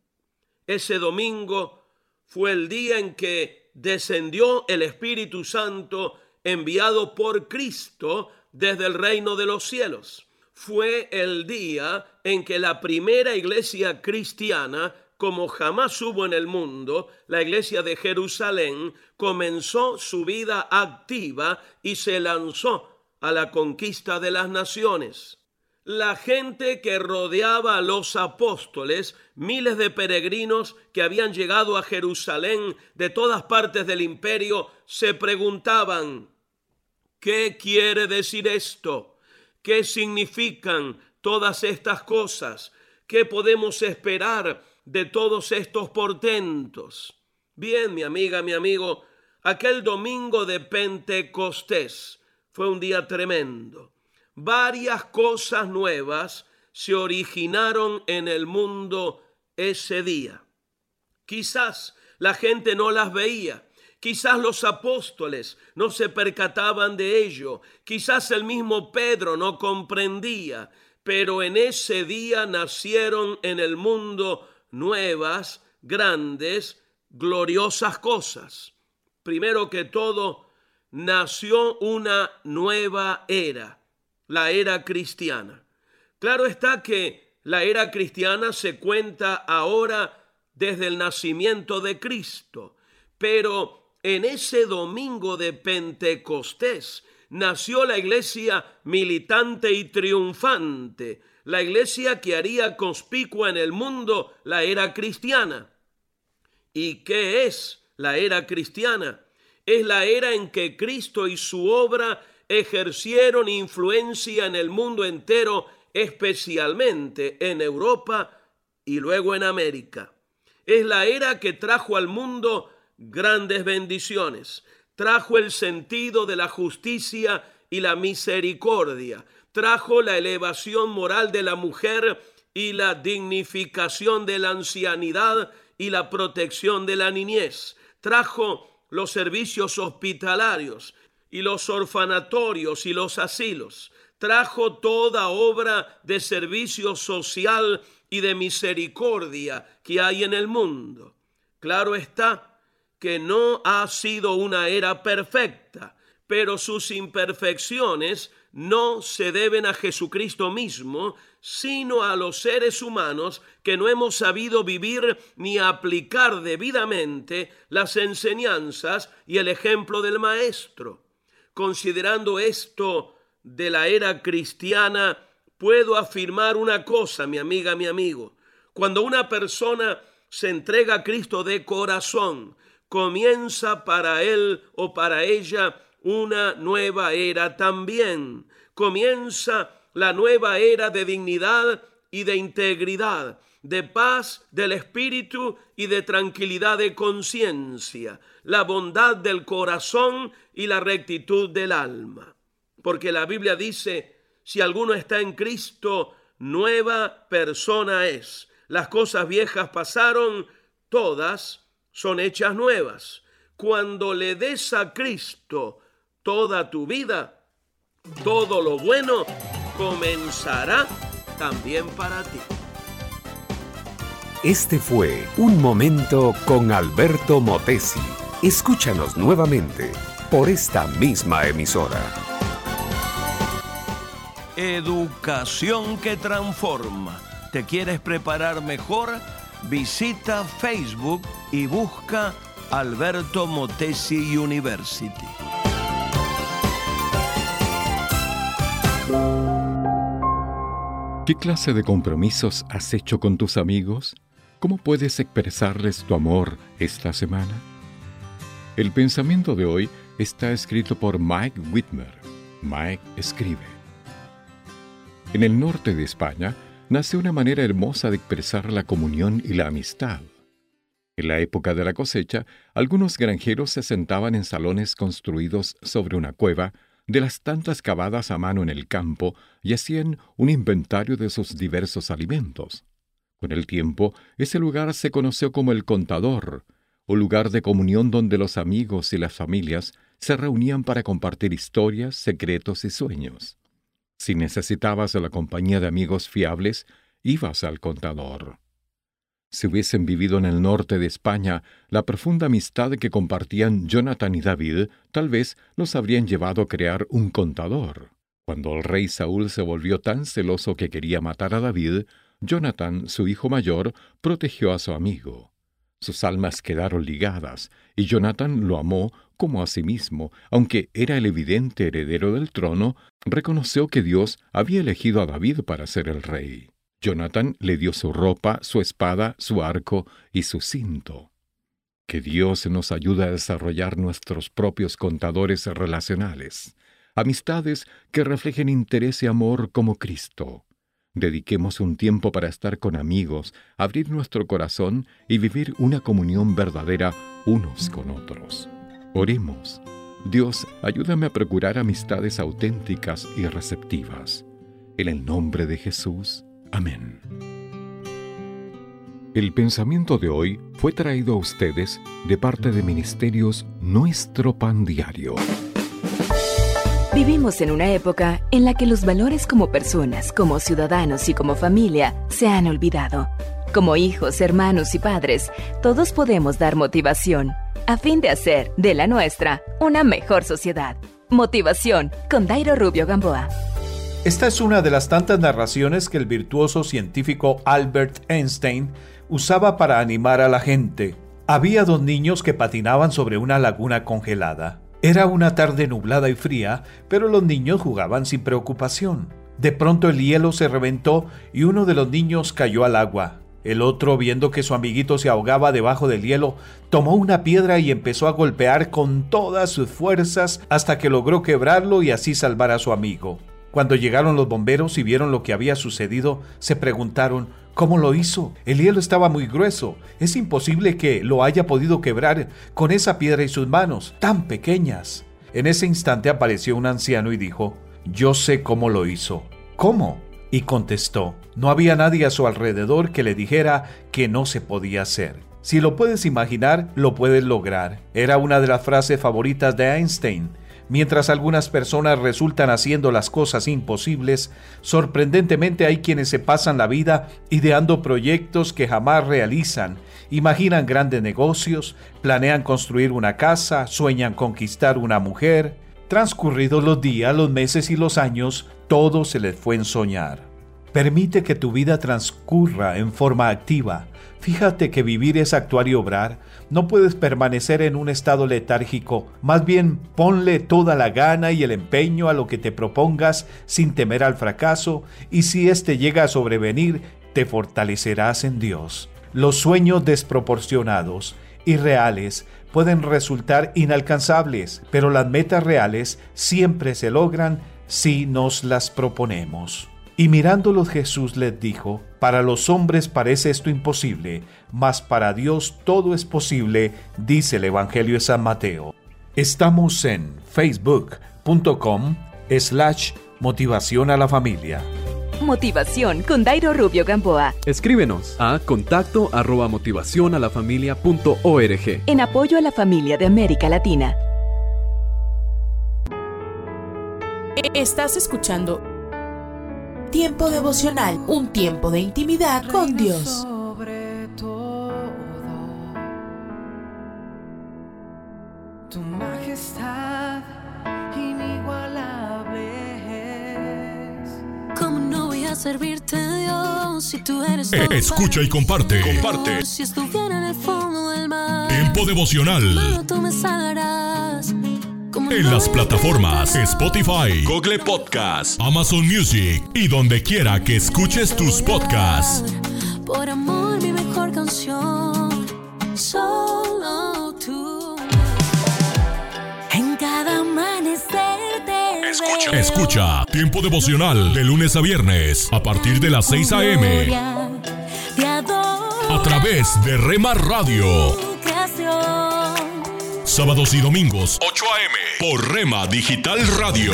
Ese domingo fue el día en que descendió el Espíritu Santo enviado por Cristo desde el reino de los cielos. Fue el día en que la primera iglesia cristiana, como jamás hubo en el mundo, la iglesia de Jerusalén, comenzó su vida activa y se lanzó a la conquista de las naciones. La gente que rodeaba a los apóstoles, miles de peregrinos que habían llegado a Jerusalén de todas partes del imperio, se preguntaban, ¿qué quiere decir esto? ¿Qué significan todas estas cosas? ¿Qué podemos esperar de todos estos portentos? Bien, mi amiga, mi amigo, aquel domingo de Pentecostés, fue un día tremendo. Varias cosas nuevas se originaron en el mundo ese día. Quizás la gente no las veía, quizás los apóstoles no se percataban de ello, quizás el mismo Pedro no comprendía, pero en ese día nacieron en el mundo nuevas, grandes, gloriosas cosas. Primero que todo, nació una nueva era, la era cristiana. Claro está que la era cristiana se cuenta ahora desde el nacimiento de Cristo, pero en ese domingo de Pentecostés nació la iglesia militante y triunfante, la iglesia que haría conspicua en el mundo la era cristiana. ¿Y qué es la era cristiana? es la era en que Cristo y su obra ejercieron influencia en el mundo entero, especialmente en Europa y luego en América. Es la era que trajo al mundo grandes bendiciones, trajo el sentido de la justicia y la misericordia, trajo la elevación moral de la mujer y la dignificación de la ancianidad y la protección de la niñez, trajo los servicios hospitalarios y los orfanatorios y los asilos. Trajo toda obra de servicio social y de misericordia que hay en el mundo. Claro está que no ha sido una era perfecta, pero sus imperfecciones no se deben a Jesucristo mismo, sino a los seres humanos que no hemos sabido vivir ni aplicar debidamente las enseñanzas y el ejemplo del Maestro. Considerando esto de la era cristiana, puedo afirmar una cosa, mi amiga, mi amigo. Cuando una persona se entrega a Cristo de corazón, comienza para él o para ella una nueva era también. Comienza la nueva era de dignidad y de integridad, de paz del espíritu y de tranquilidad de conciencia, la bondad del corazón y la rectitud del alma. Porque la Biblia dice, si alguno está en Cristo, nueva persona es. Las cosas viejas pasaron, todas son hechas nuevas. Cuando le des a Cristo toda tu vida, todo lo bueno comenzará también para ti. Este fue Un Momento con Alberto Motesi. Escúchanos nuevamente por esta misma emisora. Educación que transforma. ¿Te quieres preparar mejor? Visita Facebook y busca Alberto Motesi University. ¿Qué clase de compromisos has hecho con tus amigos? ¿Cómo puedes expresarles tu amor esta semana? El pensamiento de hoy está escrito por Mike Whitmer. Mike escribe. En el norte de España nace una manera hermosa de expresar la comunión y la amistad. En la época de la cosecha, algunos granjeros se sentaban en salones construidos sobre una cueva de las tantas cavadas a mano en el campo y hacían un inventario de sus diversos alimentos. Con el tiempo, ese lugar se conoció como el contador, o lugar de comunión donde los amigos y las familias se reunían para compartir historias, secretos y sueños. Si necesitabas la compañía de amigos fiables, ibas al contador. Si hubiesen vivido en el norte de España, la profunda amistad que compartían Jonathan y David tal vez los habrían llevado a crear un contador. Cuando el rey Saúl se volvió tan celoso que quería matar a David, Jonathan, su hijo mayor, protegió a su amigo. Sus almas quedaron ligadas, y Jonathan lo amó como a sí mismo, aunque era el evidente heredero del trono, reconoció que Dios había elegido a David para ser el rey. Jonathan le dio su ropa, su espada, su arco y su cinto. Que Dios nos ayude a desarrollar nuestros propios contadores relacionales, amistades que reflejen interés y amor como Cristo. Dediquemos un tiempo para estar con amigos, abrir nuestro corazón y vivir una comunión verdadera unos con otros. Oremos. Dios, ayúdame a procurar amistades auténticas y receptivas. En el nombre de Jesús. Amén. El pensamiento de hoy fue traído a ustedes de parte de Ministerios Nuestro Pan Diario. Vivimos en una época en la que los valores como personas, como ciudadanos y como familia se han olvidado. Como hijos, hermanos y padres, todos podemos dar motivación a fin de hacer de la nuestra una mejor sociedad. Motivación con Dairo Rubio Gamboa. Esta es una de las tantas narraciones que el virtuoso científico Albert Einstein usaba para animar a la gente. Había dos niños que patinaban sobre una laguna congelada. Era una tarde nublada y fría, pero los niños jugaban sin preocupación. De pronto el hielo se reventó y uno de los niños cayó al agua. El otro, viendo que su amiguito se ahogaba debajo del hielo, tomó una piedra y empezó a golpear con todas sus fuerzas hasta que logró quebrarlo y así salvar a su amigo. Cuando llegaron los bomberos y vieron lo que había sucedido, se preguntaron ¿Cómo lo hizo? El hielo estaba muy grueso. Es imposible que lo haya podido quebrar con esa piedra y sus manos, tan pequeñas. En ese instante apareció un anciano y dijo, Yo sé cómo lo hizo. ¿Cómo? Y contestó, no había nadie a su alrededor que le dijera que no se podía hacer. Si lo puedes imaginar, lo puedes lograr. Era una de las frases favoritas de Einstein. Mientras algunas personas resultan haciendo las cosas imposibles, sorprendentemente hay quienes se pasan la vida ideando proyectos que jamás realizan, imaginan grandes negocios, planean construir una casa, sueñan conquistar una mujer. Transcurridos los días, los meses y los años, todo se les fue en soñar. Permite que tu vida transcurra en forma activa. Fíjate que vivir es actuar y obrar. No puedes permanecer en un estado letárgico. Más bien, ponle toda la gana y el empeño a lo que te propongas sin temer al fracaso y si éste llega a sobrevenir, te fortalecerás en Dios. Los sueños desproporcionados, irreales, pueden resultar inalcanzables, pero las metas reales siempre se logran si nos las proponemos. Y mirándolos Jesús les dijo, para los hombres parece esto imposible, mas para Dios todo es posible, dice el Evangelio de San Mateo. Estamos en facebook.com slash motivación a la familia. Motivación con Dairo Rubio Gamboa. Escríbenos a contacto arroba motivación a la familia punto org. En apoyo a la familia de América Latina. Estás escuchando Tiempo devocional, un tiempo de intimidad con Dios. Sobre todo, tu majestad inigualable es. ¿Cómo no voy a servirte, Dios, si tú eres Eh, todo escucha y comparte. Comparte. Si estuviera en el fondo del mar, Tiempo devocional. solo tú me salvarás. ¿Cómo En las plataformas Spotify, Google Podcast, Amazon Music y donde quiera que escuches tus podcasts. Por amor, mi mejor canción. Solo tú. En cada amanecer te Escucha. veo. Escucha Tiempo devocional de lunes a viernes a partir de las 6 a.m. A través de Rema Radio. Sábados y domingos 8 a.m. por Rema Digital Radio.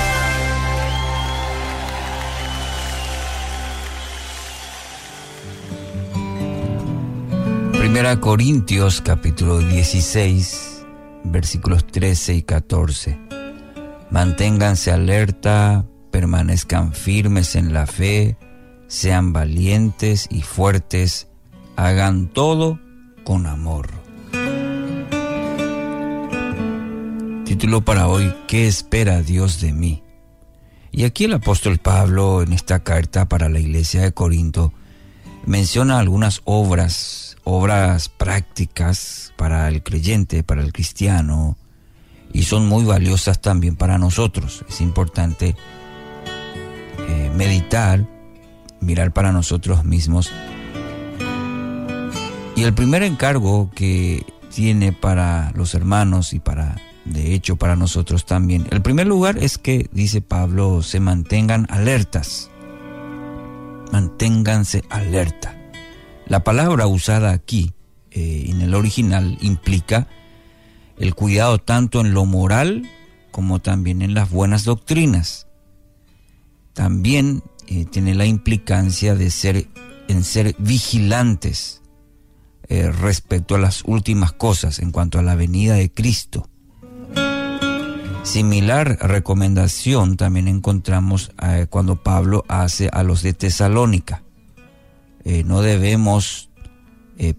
Primera Corintios capítulo 16 versículos 13 y 14. Manténganse alerta, permanezcan firmes en la fe, sean valientes y fuertes, hagan todo con amor. Título para hoy, ¿qué espera Dios de mí? Y aquí el apóstol Pablo en esta carta para la iglesia de Corinto menciona algunas obras, obras prácticas para el creyente, para el cristiano, y son muy valiosas también para nosotros. Es importante eh, meditar, mirar para nosotros mismos. Y el primer encargo que tiene para los hermanos y para, de hecho, para nosotros también, el primer lugar es que, dice Pablo, se mantengan alertas. Manténganse alerta. La palabra usada aquí, eh, en el original, implica el cuidado tanto en lo moral como también en las buenas doctrinas. También eh, tiene la implicancia de ser en ser vigilantes eh, respecto a las últimas cosas en cuanto a la venida de Cristo. Similar recomendación también encontramos cuando Pablo hace a los de Tesalónica. No debemos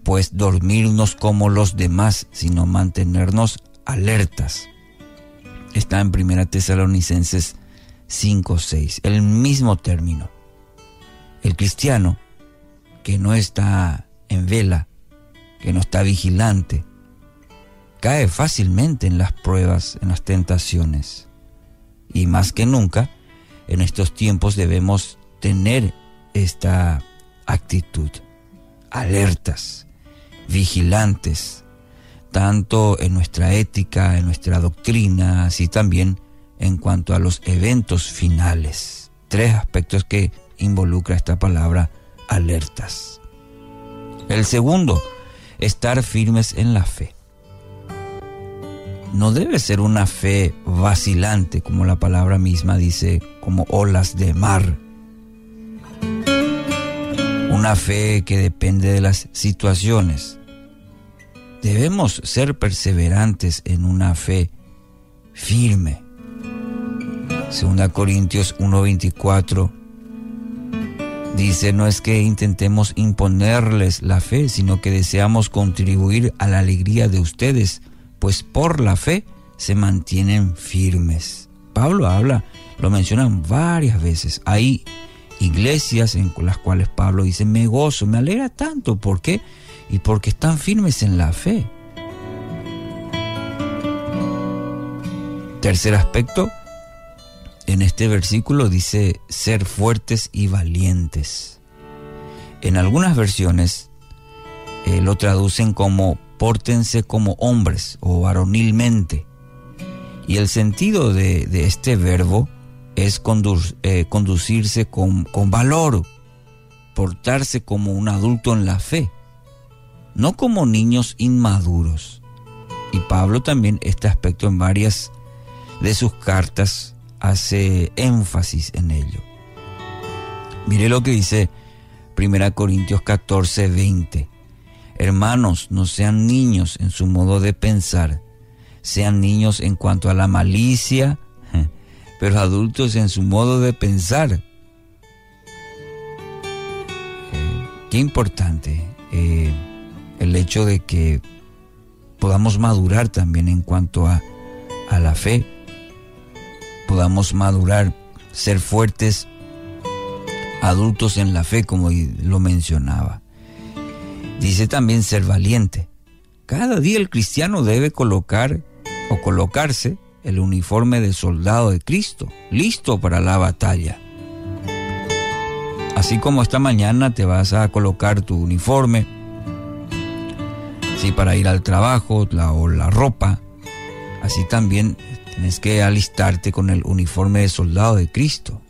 pues dormirnos como los demás, sino mantenernos alertas. Está en Primera Tesalonicenses 5, 6, el mismo término. El cristiano que no está en vela, que no está vigilante, cae fácilmente en las pruebas, en las tentaciones. Y más que nunca, en estos tiempos debemos tener esta actitud, alertas, vigilantes, tanto en nuestra ética, en nuestra doctrina, así también en cuanto a los eventos finales. Tres aspectos que involucra esta palabra alertas. El segundo, estar firmes en la fe. No debe ser una fe vacilante, como la palabra misma dice, como olas de mar. Una fe que depende de las situaciones. Debemos ser perseverantes en una fe firme. Segunda Corintios 1:24 dice, no es que intentemos imponerles la fe, sino que deseamos contribuir a la alegría de ustedes, pues por la fe se mantienen firmes. Pablo habla, lo mencionan varias veces. Hay iglesias en las cuales Pablo dice, me gozo, me alegra tanto. ¿Por qué? Y porque están firmes en la fe. Tercer aspecto, en este versículo dice ser fuertes y valientes. En algunas versiones eh, lo traducen como pórtense como hombres o varonilmente. Y el sentido de, este verbo es eh, conducirse con, con valor, portarse como un adulto en la fe, no como niños inmaduros. Y Pablo también este aspecto en varias de sus cartas hace énfasis en ello. Mire lo que dice 1 Corintios 14, 20. Hermanos, no sean niños en su modo de pensar, sean niños en cuanto a la malicia, pero adultos en su modo de pensar. Eh, qué importante eh, el hecho de que podamos madurar también en cuanto a, a la fe, podamos madurar, ser fuertes adultos en la fe, como lo mencionaba. Dice también ser valiente. Cada día el cristiano debe colocar o colocarse el uniforme de soldado de Cristo, listo para la batalla. Así como esta mañana te vas a colocar tu uniforme, así para ir al trabajo o la ropa, así también tienes que alistarte con el uniforme de soldado de Cristo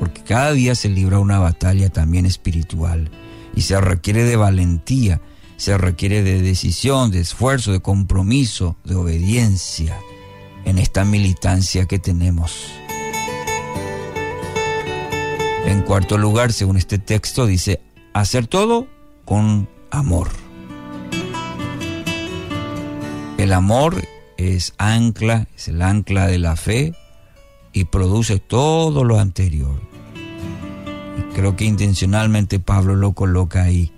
porque cada día se libra una batalla también espiritual y se requiere de valentía, se requiere de decisión, de esfuerzo, de compromiso, de obediencia en esta militancia que tenemos. En cuarto lugar, según este texto, dice, hacer todo con amor. El amor es ancla, es el ancla de la fe y produce todo lo anterior. Creo que intencionalmente Pablo lo coloca ahí.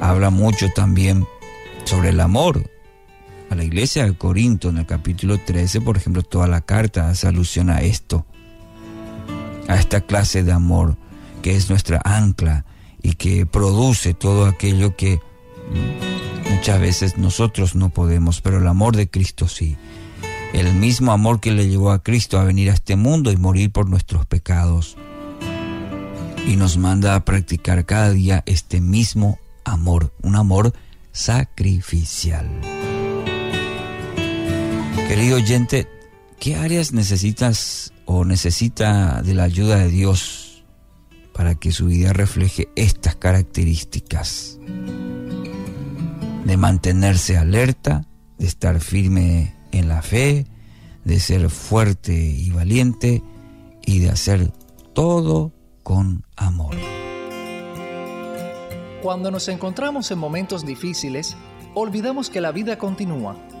Habla mucho también sobre el amor. A la iglesia de Corinto, en el capítulo 13, por ejemplo, toda la carta hace alusión a esto, a esta clase de amor que es nuestra ancla y que produce todo aquello que muchas veces nosotros no podemos, pero el amor de Cristo sí. El mismo amor que le llevó a Cristo a venir a este mundo y morir por nuestros pecados y nos manda a practicar cada día este mismo amor, un amor sacrificial. Querido oyente, ¿qué áreas necesitas o necesita de la ayuda de Dios para que su vida refleje estas características? De mantenerse alerta, de estar firme en la fe, de ser fuerte y valiente y de hacer todo con amor. Cuando nos encontramos en momentos difíciles, olvidamos que la vida continúa,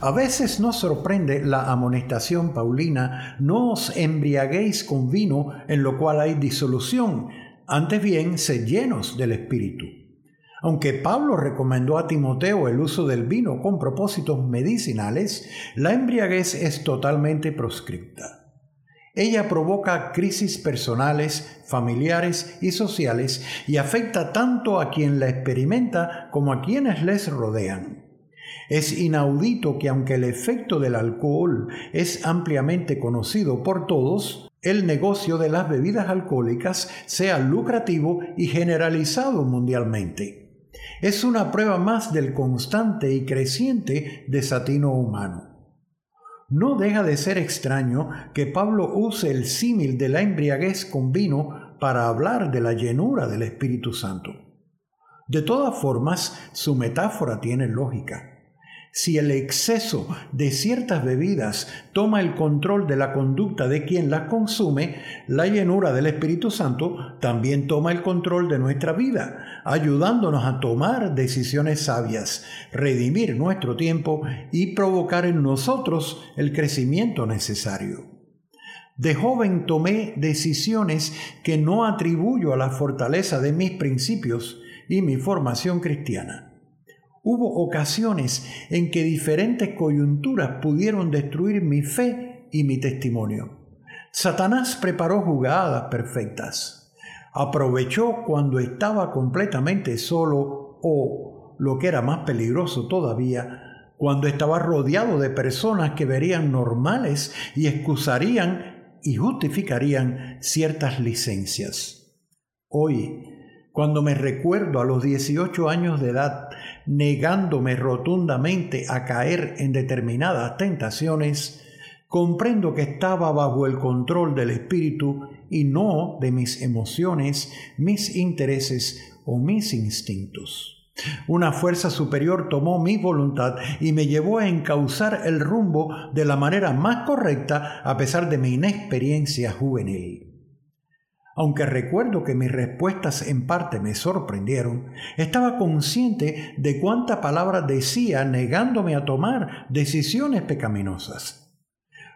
A veces nos sorprende la amonestación paulina, no os embriaguéis con vino en lo cual hay disolución, antes bien sed llenos del Espíritu. Aunque Pablo recomendó a Timoteo el uso del vino con propósitos medicinales, la embriaguez es totalmente proscripta. Ella provoca crisis personales, familiares y sociales y afecta tanto a quien la experimenta como a quienes les rodean. Es inaudito que aunque el efecto del alcohol es ampliamente conocido por todos, el negocio de las bebidas alcohólicas sea lucrativo y generalizado mundialmente. Es una prueba más del constante y creciente desatino humano. No deja de ser extraño que Pablo use el símil de la embriaguez con vino para hablar de la llenura del Espíritu Santo. De todas formas, su metáfora tiene lógica. Si el exceso de ciertas bebidas toma el control de la conducta de quien las consume, la llenura del Espíritu Santo también toma el control de nuestra vida, ayudándonos a tomar decisiones sabias, redimir nuestro tiempo y provocar en nosotros el crecimiento necesario. De joven tomé decisiones que no atribuyo a la fortaleza de mis principios y mi formación cristiana. Hubo ocasiones en que diferentes coyunturas pudieron destruir mi fe y mi testimonio. Satanás preparó jugadas perfectas. Aprovechó cuando estaba completamente solo o, lo que era más peligroso todavía, cuando estaba rodeado de personas que verían normales y excusarían y justificarían ciertas licencias. Hoy, cuando me recuerdo a los 18 años de edad negándome rotundamente a caer en determinadas tentaciones, comprendo que estaba bajo el control del Espíritu y no de mis emociones, mis intereses o mis instintos. Una fuerza superior tomó mi voluntad y me llevó a encauzar el rumbo de la manera más correcta a pesar de mi inexperiencia juvenil. Aunque recuerdo que mis respuestas en parte me sorprendieron, estaba consciente de cuánta palabra decía negándome a tomar decisiones pecaminosas.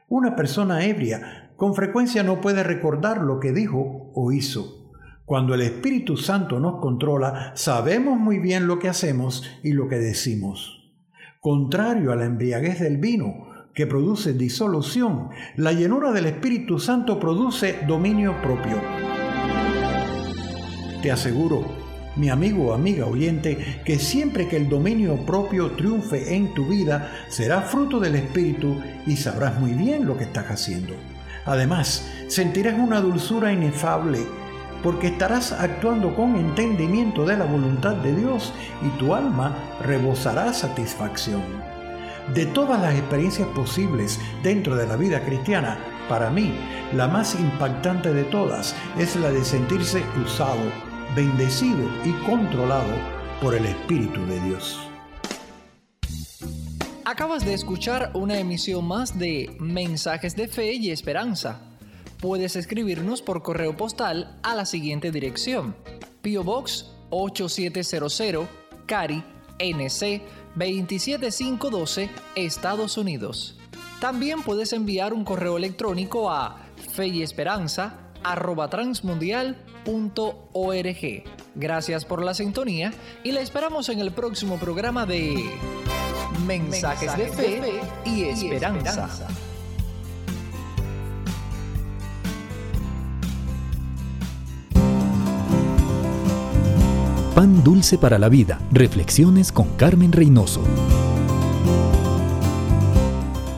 Una persona ebria con frecuencia no puede recordar lo que dijo o hizo. Cuando el Espíritu Santo nos controla, sabemos muy bien lo que hacemos y lo que decimos. Contrario a la embriaguez del vino, que produce disolución, la llenura del Espíritu Santo produce dominio propio. Te aseguro, mi amigo o amiga oyente, que siempre que el dominio propio triunfe en tu vida, será fruto del Espíritu y sabrás muy bien lo que estás haciendo. Además, sentirás una dulzura inefable porque estarás actuando con entendimiento de la voluntad de Dios y tu alma rebosará satisfacción. De todas las experiencias posibles dentro de la vida cristiana, para mí, la más impactante de todas es la de sentirse usado, bendecido y controlado por el Espíritu de Dios. Acabas de escuchar una emisión más de Mensajes de Fe y Esperanza. Puedes escribirnos por correo postal a la siguiente dirección: Pio Box 8700, Cari, NC 27512, Estados Unidos. También puedes enviar un correo electrónico a feyesperanza@transmundial.org. Gracias por la sintonía y la esperamos en el próximo programa de Mensajes, de, fe y Esperanza. Pan dulce para la vida. Reflexiones con Carmen Reynoso.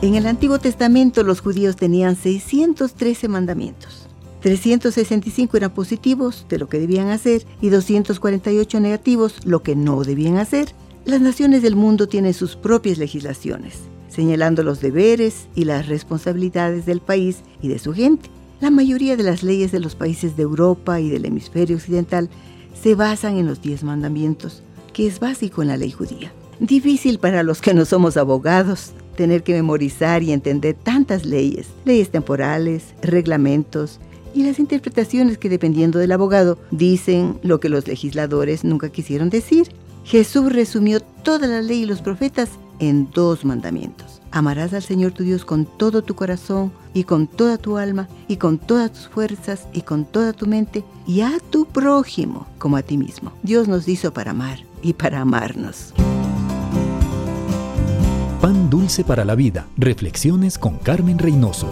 En el Antiguo Testamento los judíos tenían 613 mandamientos. 365 eran positivos de lo que debían hacer y 248 negativos lo que no debían hacer. Las naciones del mundo tienen sus propias legislaciones, señalando los deberes y las responsabilidades del país y de su gente. La mayoría de las leyes de los países de Europa y del hemisferio occidental se basan en los diez mandamientos, que es básico en la ley judía. Difícil para los que no somos abogados tener que memorizar y entender tantas leyes, leyes temporales, reglamentos y las interpretaciones que dependiendo del abogado dicen lo que los legisladores nunca quisieron decir. Jesús resumió toda la ley y los profetas en dos mandamientos. Amarás al Señor tu Dios con todo tu corazón y con toda tu alma y con todas tus fuerzas y con toda tu mente y a tu prójimo como a ti mismo. Dios nos hizo para amar y para amarnos. Pan dulce para la vida. Reflexiones con Carmen Reynoso.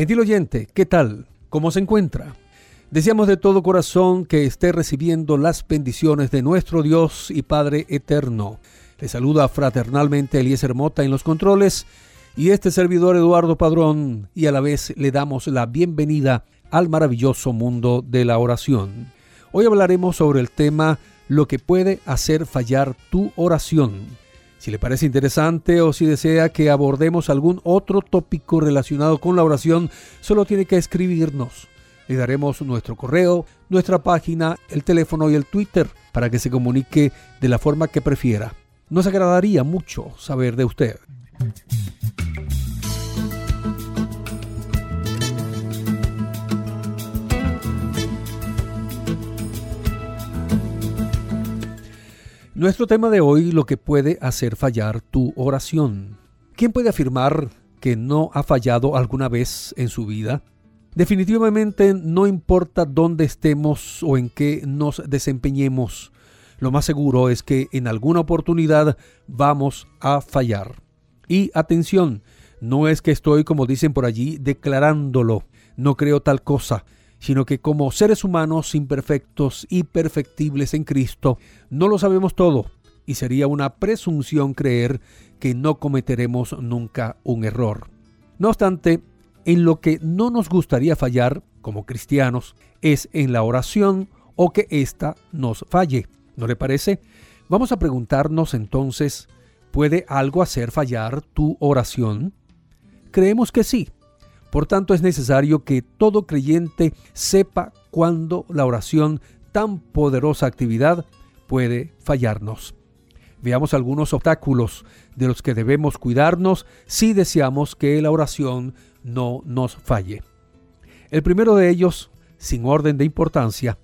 Gentil oyente, ¿qué tal? ¿Cómo se encuentra? Deseamos de todo corazón que esté recibiendo las bendiciones de nuestro Dios y Padre eterno. Le saluda fraternalmente Eliezer Mota en los controles y este servidor Eduardo Padrón y a la vez le damos la bienvenida al maravilloso mundo de la oración. Hoy hablaremos sobre el tema lo que puede hacer fallar tu oración. Si le parece interesante o si desea que abordemos algún otro tópico relacionado con la oración, solo tiene que escribirnos le daremos nuestro correo, nuestra página, el teléfono y el Twitter para que se comunique de la forma que prefiera. Nos agradaría mucho saber de usted. Nuestro tema de hoy, lo que puede hacer fallar tu oración. ¿Quién puede afirmar que no ha fallado alguna vez en su vida? Definitivamente no importa dónde estemos o en qué nos desempeñemos, lo más seguro es que en alguna oportunidad vamos a fallar. Y atención, no es que estoy, como dicen por allí, declarándolo, no creo tal cosa, sino que como seres humanos imperfectos y perfectibles en Cristo, no lo sabemos todo, y sería una presunción creer que no cometeremos nunca un error. No obstante, en lo que no nos gustaría fallar como cristianos es en la oración o que ésta nos falle. ¿No le parece? Vamos a preguntarnos entonces, ¿puede algo hacer fallar tu oración? Creemos que sí. Por tanto, es necesario que todo creyente sepa cuándo la oración, tan poderosa actividad, puede fallarnos. Veamos algunos obstáculos de los que debemos cuidarnos si deseamos que la oración no nos falle. El primero de ellos, sin orden de importancia,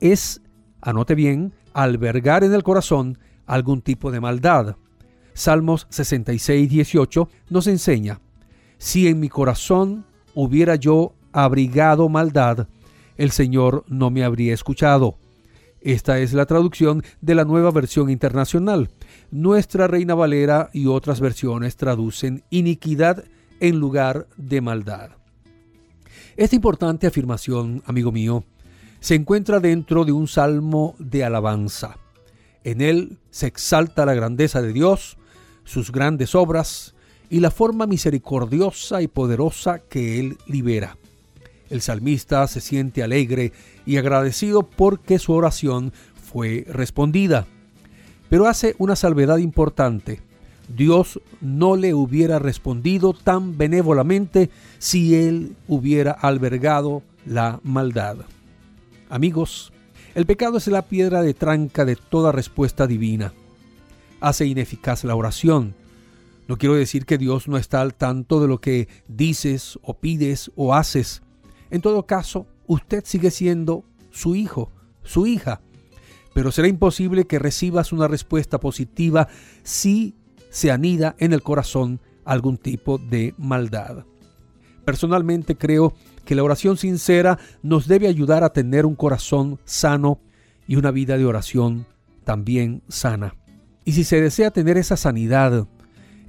es, anote bien, albergar en el corazón algún tipo de maldad. Salmos 66, 18 nos enseña, si en mi corazón hubiera yo abrigado maldad, el Señor no me habría escuchado. Esta es la traducción de la nueva versión internacional. Nuestra Reina Valera y otras versiones traducen iniquidad en lugar de maldad. Esta importante afirmación, amigo mío, se encuentra dentro de un salmo de alabanza. En él se exalta la grandeza de Dios, sus grandes obras y la forma misericordiosa y poderosa que Él libera. El salmista se siente alegre y agradecido porque su oración fue respondida. Pero hace una salvedad importante. Dios no le hubiera respondido tan benévolamente si Él hubiera albergado la maldad. Amigos, el pecado es la piedra de tranca de toda respuesta divina. Hace ineficaz la oración. No quiero decir que Dios no está al tanto de lo que dices o pides o haces. En todo caso, usted sigue siendo su hijo, su hija. Pero será imposible que recibas una respuesta positiva si se anida en el corazón algún tipo de maldad. Personalmente creo que la oración sincera nos debe ayudar a tener un corazón sano y una vida de oración también sana. Y si se desea tener esa sanidad,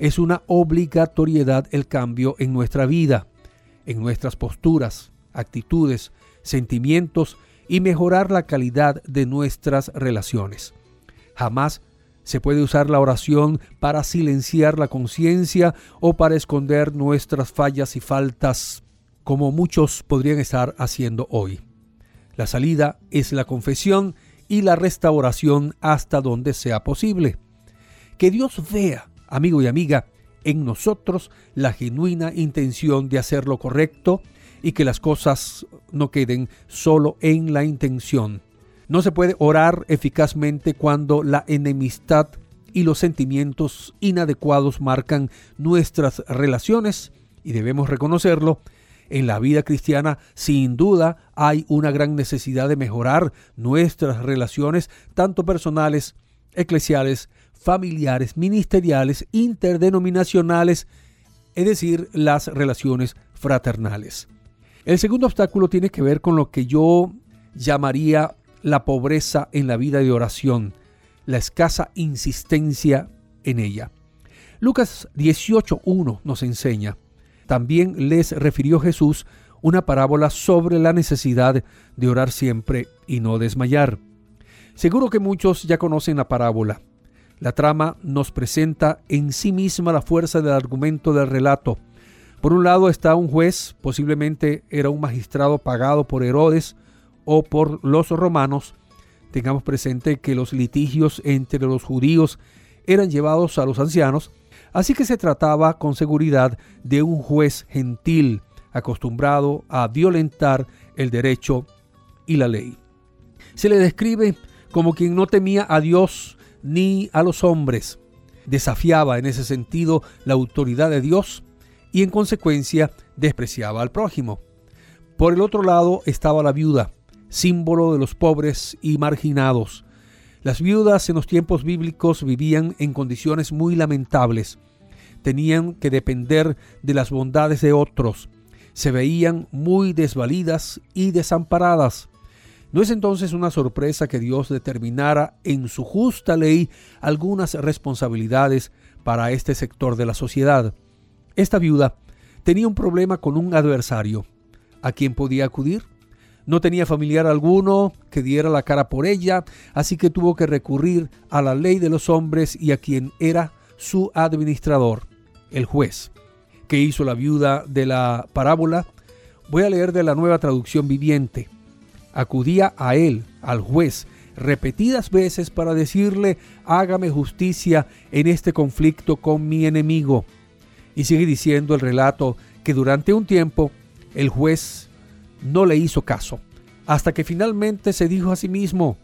es una obligatoriedad el cambio en nuestra vida, en nuestras posturas, actitudes, sentimientos y mejorar la calidad de nuestras relaciones. Jamás se puede usar la oración para silenciar la conciencia o para esconder nuestras fallas y faltas como muchos podrían estar haciendo hoy. La salida es la confesión y la restauración hasta donde sea posible. Que Dios vea, amigo y amiga, en nosotros la genuina intención de hacer lo correcto y que las cosas no queden solo en la intención. No se puede orar eficazmente cuando la enemistad y los sentimientos inadecuados marcan nuestras relaciones y debemos reconocerlo en la vida cristiana, sin duda, hay una gran necesidad de mejorar nuestras relaciones, tanto personales, eclesiales, familiares, ministeriales, interdenominacionales, es decir, las relaciones fraternales. El segundo obstáculo tiene que ver con lo que yo llamaría la pobreza en la vida de oración, la escasa insistencia en ella. Lucas 18.1 nos enseña, también les refirió Jesús una parábola sobre la necesidad de orar siempre y no desmayar. Seguro que muchos ya conocen la parábola. La trama nos presenta en sí misma la fuerza del argumento del relato. Por un lado está un juez, posiblemente era un magistrado pagado por Herodes o por los romanos. Tengamos presente que los litigios entre los judíos eran llevados a los ancianos Así que se trataba con seguridad de un juez gentil, acostumbrado a violentar el derecho y la ley. Se le describe como quien no temía a Dios ni a los hombres, desafiaba en ese sentido la autoridad de Dios y en consecuencia despreciaba al prójimo. Por el otro lado estaba la viuda, símbolo de los pobres y marginados, las viudas en los tiempos bíblicos vivían en condiciones muy lamentables. tenían que depender de las bondades de otros. Se veían muy desvalidas y desamparadas. ¿No es entonces una sorpresa que Dios determinara en su justa ley algunas responsabilidades para este sector de la sociedad? Esta viuda tenía un problema con un adversario. ¿A quién podía acudir? No tenía familiar alguno que diera la cara por ella, así que tuvo que recurrir a la ley de los hombres y a quien era su administrador, el juez. ¿Qué hizo la viuda de la parábola? Voy a leer de la nueva traducción viviente. Acudía a él, al juez, repetidas veces para decirle, hágame justicia en este conflicto con mi enemigo. Y sigue diciendo el relato que durante un tiempo el juez no le hizo caso, hasta que finalmente se dijo a sí mismo,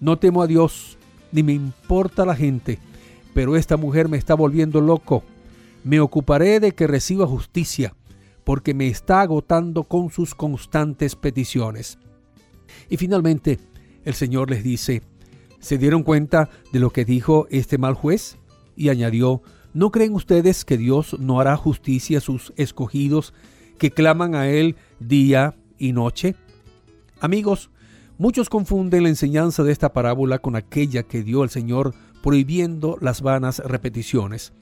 no temo a Dios, ni me importa la gente, pero esta mujer me está volviendo loco. Me ocuparé de que reciba justicia, porque me está agotando con sus constantes peticiones. Y finalmente, el Señor les dice, ¿se dieron cuenta de lo que dijo este mal juez? Y añadió, ¿no creen ustedes que Dios no hará justicia a sus escogidos que claman a Él día y noche? Amigos, muchos confunden la enseñanza de esta parábola con aquella que dio el Señor prohibiendo las vanas repeticiones.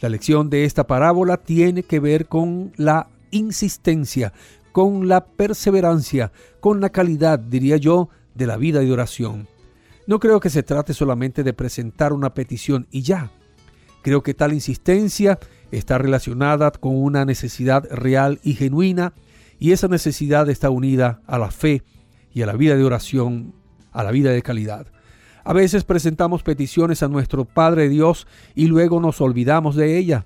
La lección de esta parábola tiene que ver con la insistencia, con la perseverancia, con la calidad, diría yo, de la vida de oración. No creo que se trate solamente de presentar una petición y ya. Creo que tal insistencia está relacionada con una necesidad real y genuina y esa necesidad está unida a la fe y a la vida de oración, a la vida de calidad. A veces presentamos peticiones a nuestro Padre Dios y luego nos olvidamos de ella.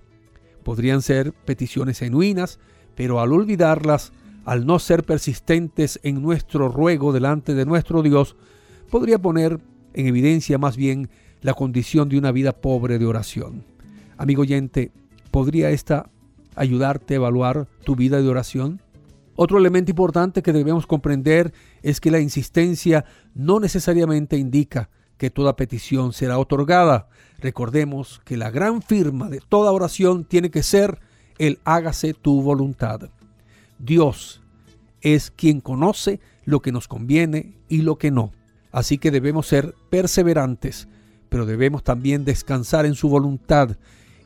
Podrían ser peticiones genuinas, pero al olvidarlas, al no ser persistentes en nuestro ruego delante de nuestro Dios, podría poner en evidencia más bien la condición de una vida pobre de oración. Amigo oyente, ¿podría esta ayudarte a evaluar tu vida de oración? Otro elemento importante que debemos comprender es que la insistencia no necesariamente indica que toda petición será otorgada. Recordemos que la gran firma de toda oración tiene que ser el hágase tu voluntad. Dios es quien conoce lo que nos conviene y lo que no. Así que debemos ser perseverantes, pero debemos también descansar en su voluntad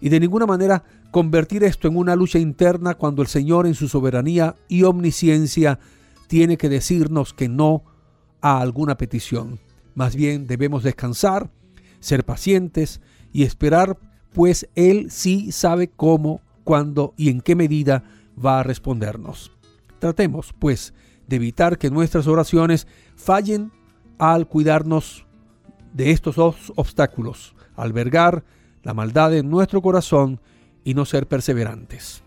y de ninguna manera convertir esto en una lucha interna cuando el Señor en su soberanía y omnisciencia tiene que decirnos que no a alguna petición. Más bien debemos descansar, ser pacientes y esperar, pues Él sí sabe cómo, cuándo y en qué medida va a respondernos. Tratemos, pues, de evitar que nuestras oraciones fallen al cuidarnos de estos dos obstáculos, albergar la maldad en nuestro corazón y no ser perseverantes.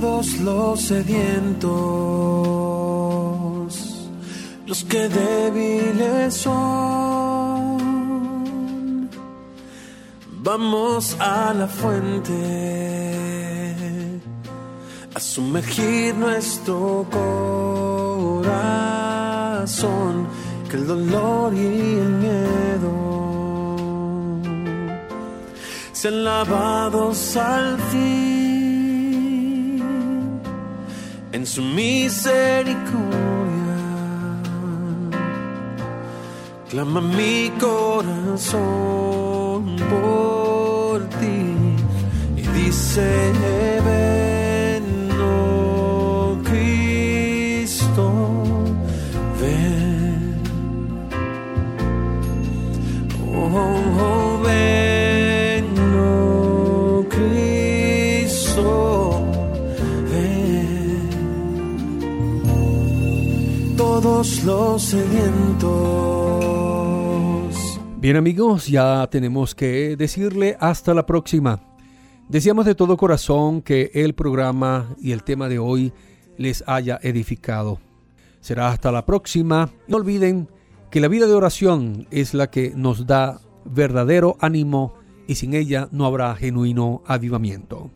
Todos los sedientos, los que débiles son, vamos a la fuente a sumergir nuestro corazón, que el dolor y el miedo sean lavados al fin en su misericordia. Clama mi corazón por ti y dice, ven, oh Cristo, ven. Oh, oh, ven, oh Cristo, Todos los sedientos. Bien amigos, ya tenemos que decirle hasta la próxima. Deseamos de todo corazón que el programa y el tema de hoy les haya edificado. Será hasta la próxima. No olviden que la vida de oración es la que nos da verdadero ánimo y sin ella no habrá genuino avivamiento.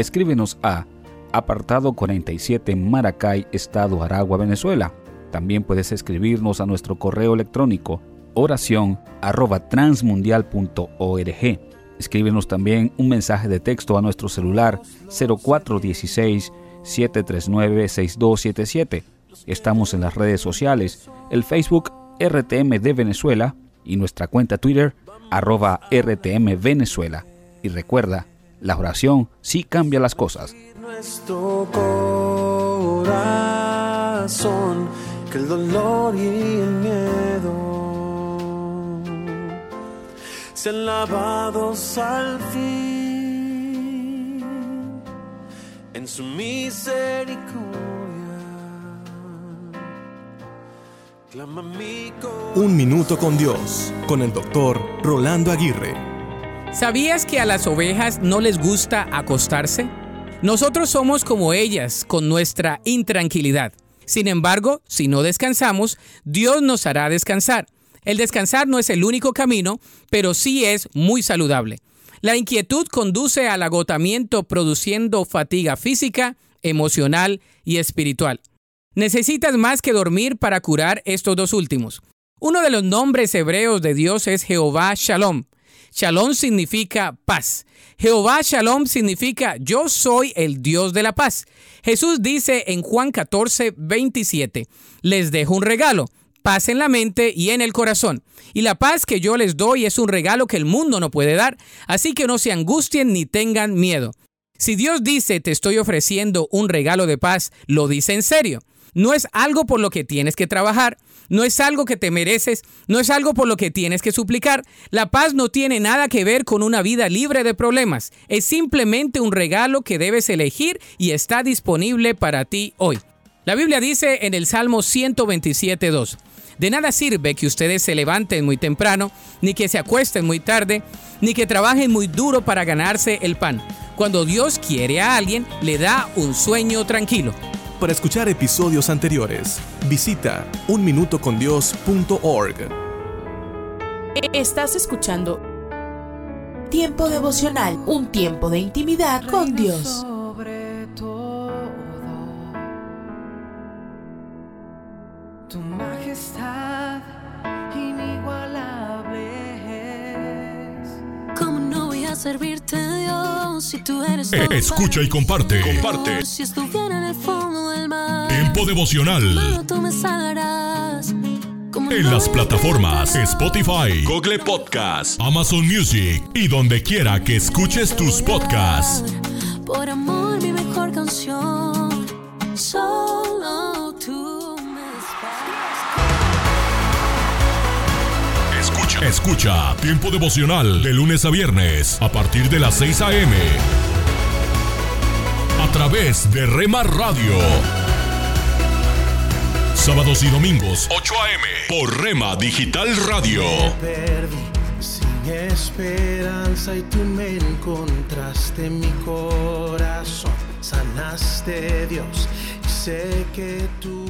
Escríbenos a apartado 47 Maracay, Estado Aragua, Venezuela. También puedes escribirnos a nuestro correo electrónico oración arroba transmundial.org. Escríbenos también un mensaje de texto a nuestro celular 0416 739 6277. Estamos en las redes sociales, el Facebook RTM de Venezuela y nuestra cuenta Twitter arroba RTM Venezuela. Y recuerda, la oración sí cambia las cosas. Nuestro corazón, que el dolor y el miedo sean lavados al fin en su misericordia. Clama mi Un minuto con Dios, con el doctor Rolando Aguirre. ¿Sabías que a las ovejas no les gusta acostarse? Nosotros somos como ellas, con nuestra intranquilidad. Sin embargo, si no descansamos, Dios nos hará descansar. El descansar no es el único camino, pero sí es muy saludable. La inquietud conduce al agotamiento produciendo fatiga física, emocional y espiritual. Necesitas más que dormir para curar estos dos últimos. Uno de los nombres hebreos de Dios es Jehová Shalom. Shalom significa paz. Jehová Shalom significa yo soy el Dios de la paz. Jesús dice en Juan 14, 27, les dejo un regalo, paz en la mente y en el corazón. Y la paz que yo les doy es un regalo que el mundo no puede dar, así que no se angustien ni tengan miedo. Si Dios dice te estoy ofreciendo un regalo de paz, lo dice en serio. No es algo por lo que tienes que trabajar, no es algo que te mereces, no es algo por lo que tienes que suplicar. La paz no tiene nada que ver con una vida libre de problemas, es simplemente un regalo que debes elegir y está disponible para ti hoy. La Biblia dice en el Salmo 127.2, de nada sirve que ustedes se levanten muy temprano, ni que se acuesten muy tarde, ni que trabajen muy duro para ganarse el pan. Cuando Dios quiere a alguien, le da un sueño tranquilo. Para escuchar episodios anteriores, visita unminutocondios.org. Estás escuchando Tiempo devocional, un tiempo de intimidad con Dios. Servirte, Dios, si tú eres Eh, escucha y comparte. Comparte. Si estuviera en el fondo del mar, Tiempo devocional. tú me salvarás. ¿Cómo En no las plataformas Spotify, Google Podcast, Amazon Music y donde quiera que escuches tus podcasts. Por amor, mi mejor canción. Solo Escucha. Tiempo devocional de lunes a viernes a partir de las 6 a.m. A través de Rema Radio. Sábados y domingos 8 a.m. por Rema Digital Radio. Perdí sin esperanza y tú me encontraste en mi corazón. Sanaste Dios y sé que tú.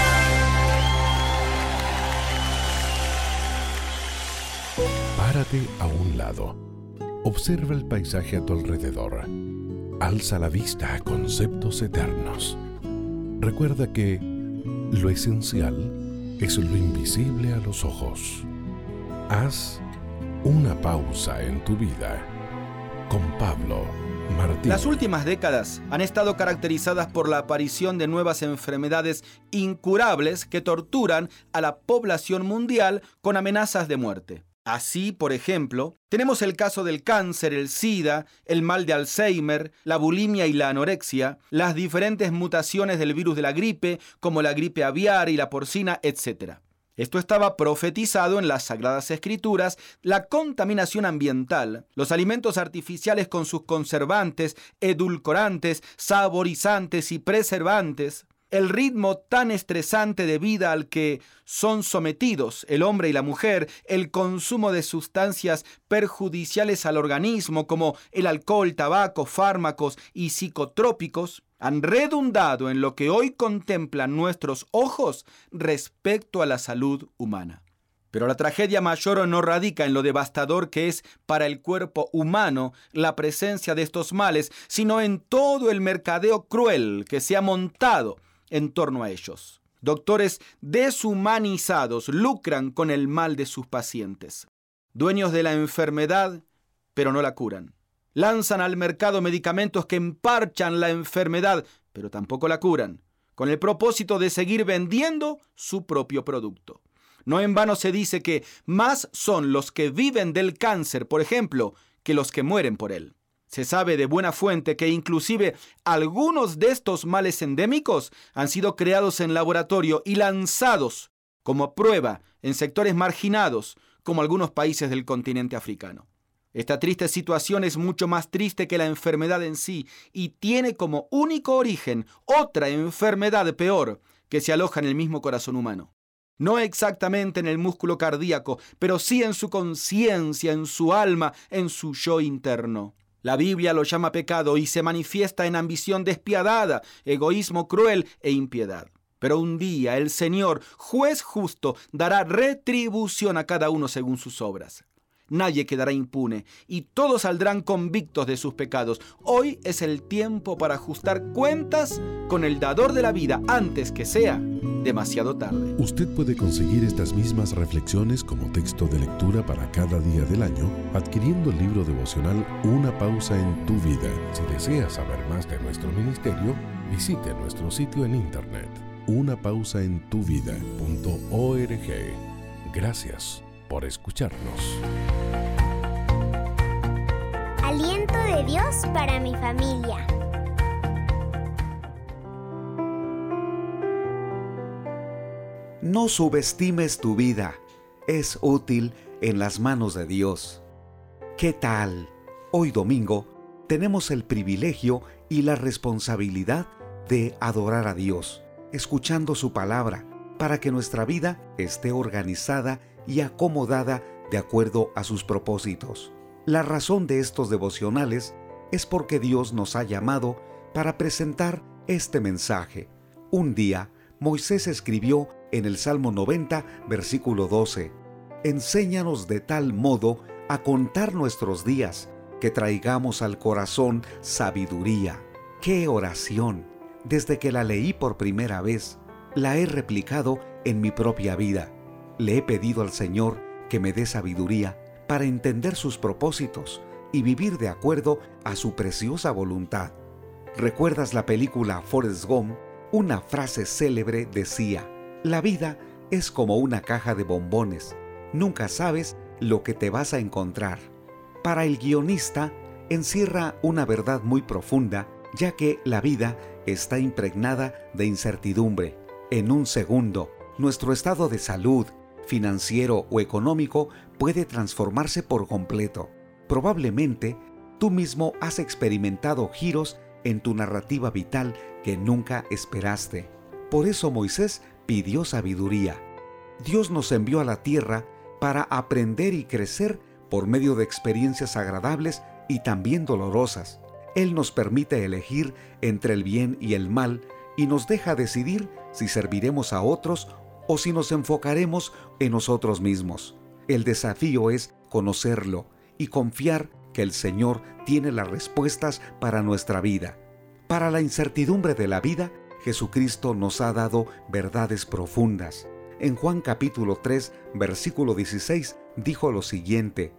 Párate a un lado. Observa el paisaje a tu alrededor. Alza la vista a conceptos eternos. Recuerda que lo esencial es lo invisible a los ojos. Haz una pausa en tu vida con Pablo Martínez. Las últimas décadas han estado caracterizadas por la aparición de nuevas enfermedades incurables que torturan a la población mundial con amenazas de muerte. Así, por ejemplo, tenemos el caso del cáncer, el SIDA, el mal de Alzheimer, la bulimia y la anorexia, las diferentes mutaciones del virus de la gripe, como la gripe aviar y la porcina, etc. Esto estaba profetizado en las Sagradas Escrituras, la contaminación ambiental, los alimentos artificiales con sus conservantes, edulcorantes, saborizantes y preservantes, el ritmo tan estresante de vida al que son sometidos el hombre y la mujer, el consumo de sustancias perjudiciales al organismo como el alcohol, tabaco, fármacos y psicotrópicos, han redundado en lo que hoy contemplan nuestros ojos respecto a la salud humana. Pero la tragedia mayor no radica en lo devastador que es para el cuerpo humano la presencia de estos males, sino en todo el mercadeo cruel que se ha montado en torno a ellos. Doctores deshumanizados lucran con el mal de sus pacientes. Dueños de la enfermedad, pero no la curan. Lanzan al mercado medicamentos que emparchan la enfermedad, pero tampoco la curan, con el propósito de seguir vendiendo su propio producto. No en vano se dice que más son los que viven del cáncer, por ejemplo, que los que mueren por él. Se sabe de buena fuente que inclusive algunos de estos males endémicos han sido creados en laboratorio y lanzados como prueba en sectores marginados, como algunos países del continente africano. Esta triste situación es mucho más triste que la enfermedad en sí y tiene como único origen otra enfermedad peor que se aloja en el mismo corazón humano. No exactamente en el músculo cardíaco, pero sí en su conciencia, en su alma, en su yo interno. La Biblia lo llama pecado y se manifiesta en ambición despiadada, egoísmo cruel e impiedad. Pero un día el Señor, juez justo, dará retribución a cada uno según sus obras. Nadie quedará impune y todos saldrán convictos de sus pecados. Hoy es el tiempo para ajustar cuentas con el dador de la vida antes que sea demasiado tarde. Usted puede conseguir estas mismas reflexiones como texto de lectura para cada día del año adquiriendo el libro devocional Una pausa en tu vida. Si desea saber más de nuestro ministerio, visite nuestro sitio en internet unapausaentuvida.org. Gracias por escucharnos. Aliento de Dios para mi familia. No subestimes tu vida, es útil en las manos de Dios. ¿Qué tal? Hoy domingo tenemos el privilegio y la responsabilidad de adorar a Dios, escuchando su palabra, para que nuestra vida esté organizada y acomodada de acuerdo a sus propósitos. La razón de estos devocionales es porque Dios nos ha llamado para presentar este mensaje. Un día, Moisés escribió en el Salmo 90, versículo 12, Enséñanos de tal modo a contar nuestros días, que traigamos al corazón sabiduría. ¡Qué oración! Desde que la leí por primera vez, la he replicado en mi propia vida. Le he pedido al Señor que me dé sabiduría para entender sus propósitos y vivir de acuerdo a su preciosa voluntad. ¿Recuerdas la película Forrest Gump? Una frase célebre decía, la vida es como una caja de bombones, nunca sabes lo que te vas a encontrar. Para el guionista, encierra una verdad muy profunda, ya que la vida está impregnada de incertidumbre. En un segundo, nuestro estado de salud, financiero o económico puede transformarse por completo. Probablemente tú mismo has experimentado giros en tu narrativa vital que nunca esperaste. Por eso Moisés pidió sabiduría. Dios nos envió a la tierra para aprender y crecer por medio de experiencias agradables y también dolorosas. Él nos permite elegir entre el bien y el mal y nos deja decidir si serviremos a otros o si nos enfocaremos en nosotros mismos. El desafío es conocerlo y confiar que el Señor tiene las respuestas para nuestra vida. Para la incertidumbre de la vida, Jesucristo nos ha dado verdades profundas. En Juan capítulo 3, versículo 16, dijo lo siguiente,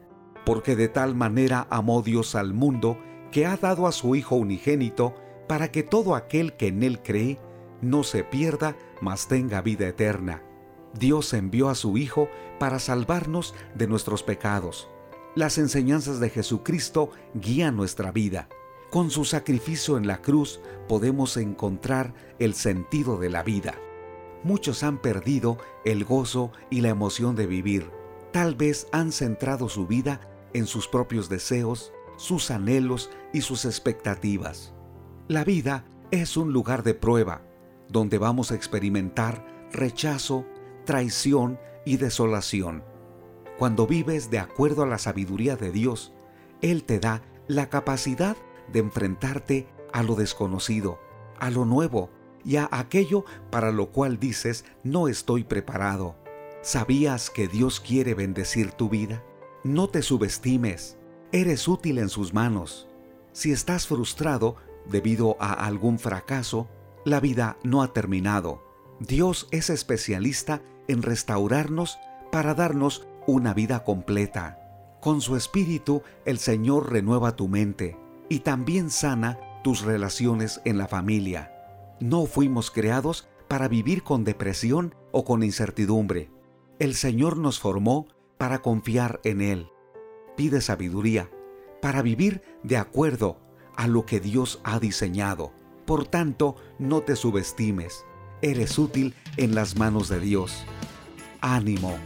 Porque de tal manera amó Dios al mundo, que ha dado a su Hijo unigénito para que todo aquel que en Él cree no se pierda, mas tenga vida eterna. Dios envió a su Hijo para salvarnos de nuestros pecados. Las enseñanzas de Jesucristo guían nuestra vida. Con su sacrificio en la cruz podemos encontrar el sentido de la vida. Muchos han perdido el gozo y la emoción de vivir. Tal vez han centrado su vida en sus propios deseos, sus anhelos y sus expectativas. La vida es un lugar de prueba, donde vamos a experimentar rechazo, traición y desolación. Cuando vives de acuerdo a la sabiduría de Dios, Él te da la capacidad de enfrentarte a lo desconocido, a lo nuevo y a aquello para lo cual dices no estoy preparado. ¿Sabías que Dios quiere bendecir tu vida? No te subestimes, eres útil en sus manos. Si estás frustrado debido a algún fracaso, la vida no ha terminado. Dios es especialista en restaurarnos para darnos una vida completa. Con su espíritu el Señor renueva tu mente y también sana tus relaciones en la familia. No fuimos creados para vivir con depresión o con incertidumbre. El Señor nos formó para confiar en Él. Pide sabiduría para vivir de acuerdo a lo que Dios ha diseñado. Por tanto, no te subestimes. Eres útil en las manos de Dios. Ánimo.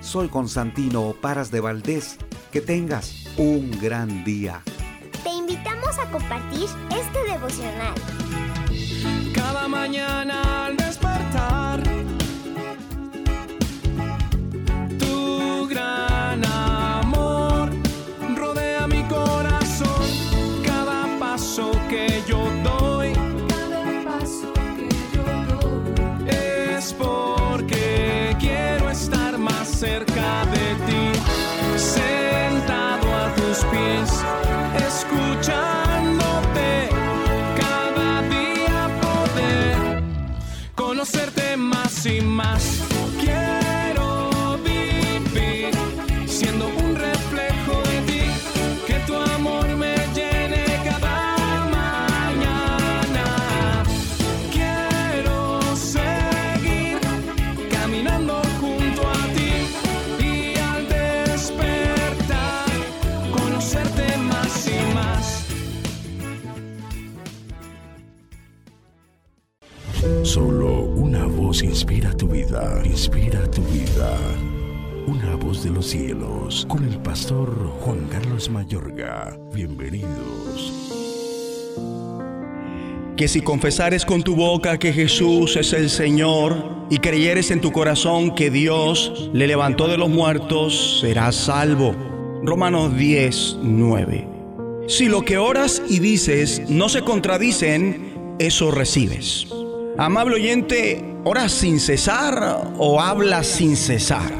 Soy Constantino Paras de Valdés. Que tengas un gran día. Te invitamos a compartir este devocional. Cada mañana al despertar, porque quiero estar más cerca de vida. Una voz de los cielos, con el pastor Juan Carlos Mayorga. Bienvenidos. Que si confesares con tu boca que Jesús es el Señor y creyeres en tu corazón que Dios le levantó de los muertos, serás salvo. Romanos 10, 9. Si lo que oras y dices no se contradicen, eso recibes. Amable oyente, ¿oras sin cesar o hablas sin cesar?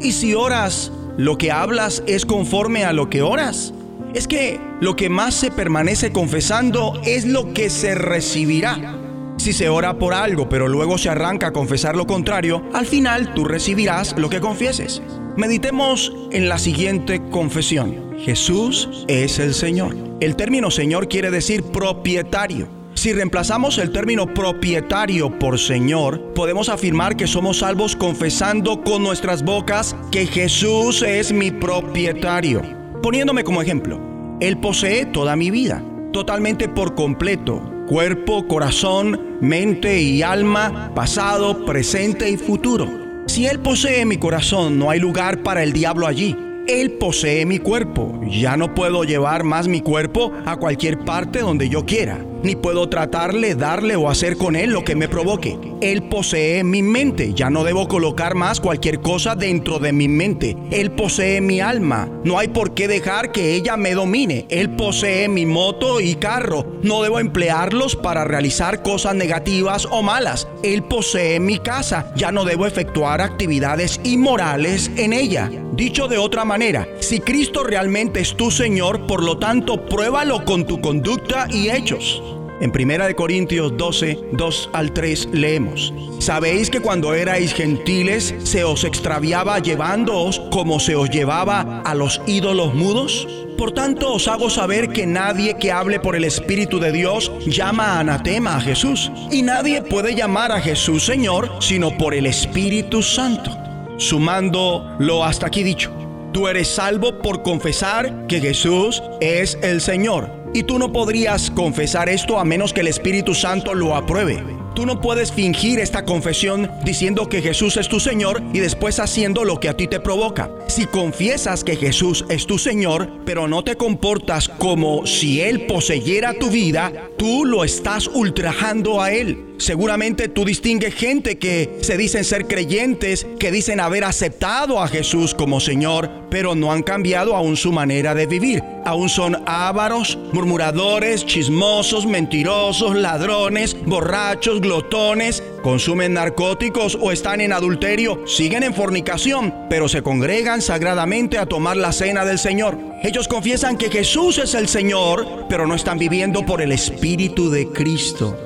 Y si oras, lo que hablas es conforme a lo que oras. Es que lo que más se permanece confesando es lo que se recibirá. Si se ora por algo pero luego se arranca a confesar lo contrario, al final tú recibirás lo que confieses. Meditemos en la siguiente confesión. Jesús es el Señor. El término Señor quiere decir propietario. Si reemplazamos el término propietario por Señor, podemos afirmar que somos salvos confesando con nuestras bocas que Jesús es mi propietario. Poniéndome como ejemplo, Él posee toda mi vida, totalmente por completo, cuerpo, corazón, mente y alma, pasado, presente y futuro. Si Él posee mi corazón, no hay lugar para el diablo allí. Él posee mi cuerpo. Ya no puedo llevar más mi cuerpo a cualquier parte donde yo quiera. Ni puedo tratarle, darle o hacer con él lo que me provoque. Él posee mi mente. Ya no debo colocar más cualquier cosa dentro de mi mente. Él posee mi alma. No hay por qué dejar que ella me domine. Él posee mi moto y carro. No debo emplearlos para realizar cosas negativas o malas. Él posee mi casa. Ya no debo efectuar actividades inmorales en ella. Dicho de otra manera, si Cristo realmente es tu Señor, por lo tanto, pruébalo con tu conducta y hechos. En 1 Corintios 12, 2 al 3 leemos, ¿sabéis que cuando erais gentiles se os extraviaba llevándoos como se os llevaba a los ídolos mudos? Por tanto os hago saber que nadie que hable por el Espíritu de Dios llama anatema a Jesús, y nadie puede llamar a Jesús Señor sino por el Espíritu Santo. Sumando lo hasta aquí dicho, tú eres salvo por confesar que Jesús es el Señor y tú no podrías confesar esto a menos que el Espíritu Santo lo apruebe. Tú no puedes fingir esta confesión diciendo que Jesús es tu Señor y después haciendo lo que a ti te provoca. Si confiesas que Jesús es tu Señor, pero no te comportas como si Él poseyera tu vida, tú lo estás ultrajando a Él. Seguramente tú distingues gente que se dicen ser creyentes, que dicen haber aceptado a Jesús como Señor, pero no han cambiado aún su manera de vivir. Aún son ávaros, murmuradores, chismosos, mentirosos, ladrones, borrachos, glotones, consumen narcóticos o están en adulterio, siguen en fornicación, pero se congregan sagradamente a tomar la cena del Señor. Ellos confiesan que Jesús es el Señor, pero no están viviendo por el Espíritu de Cristo.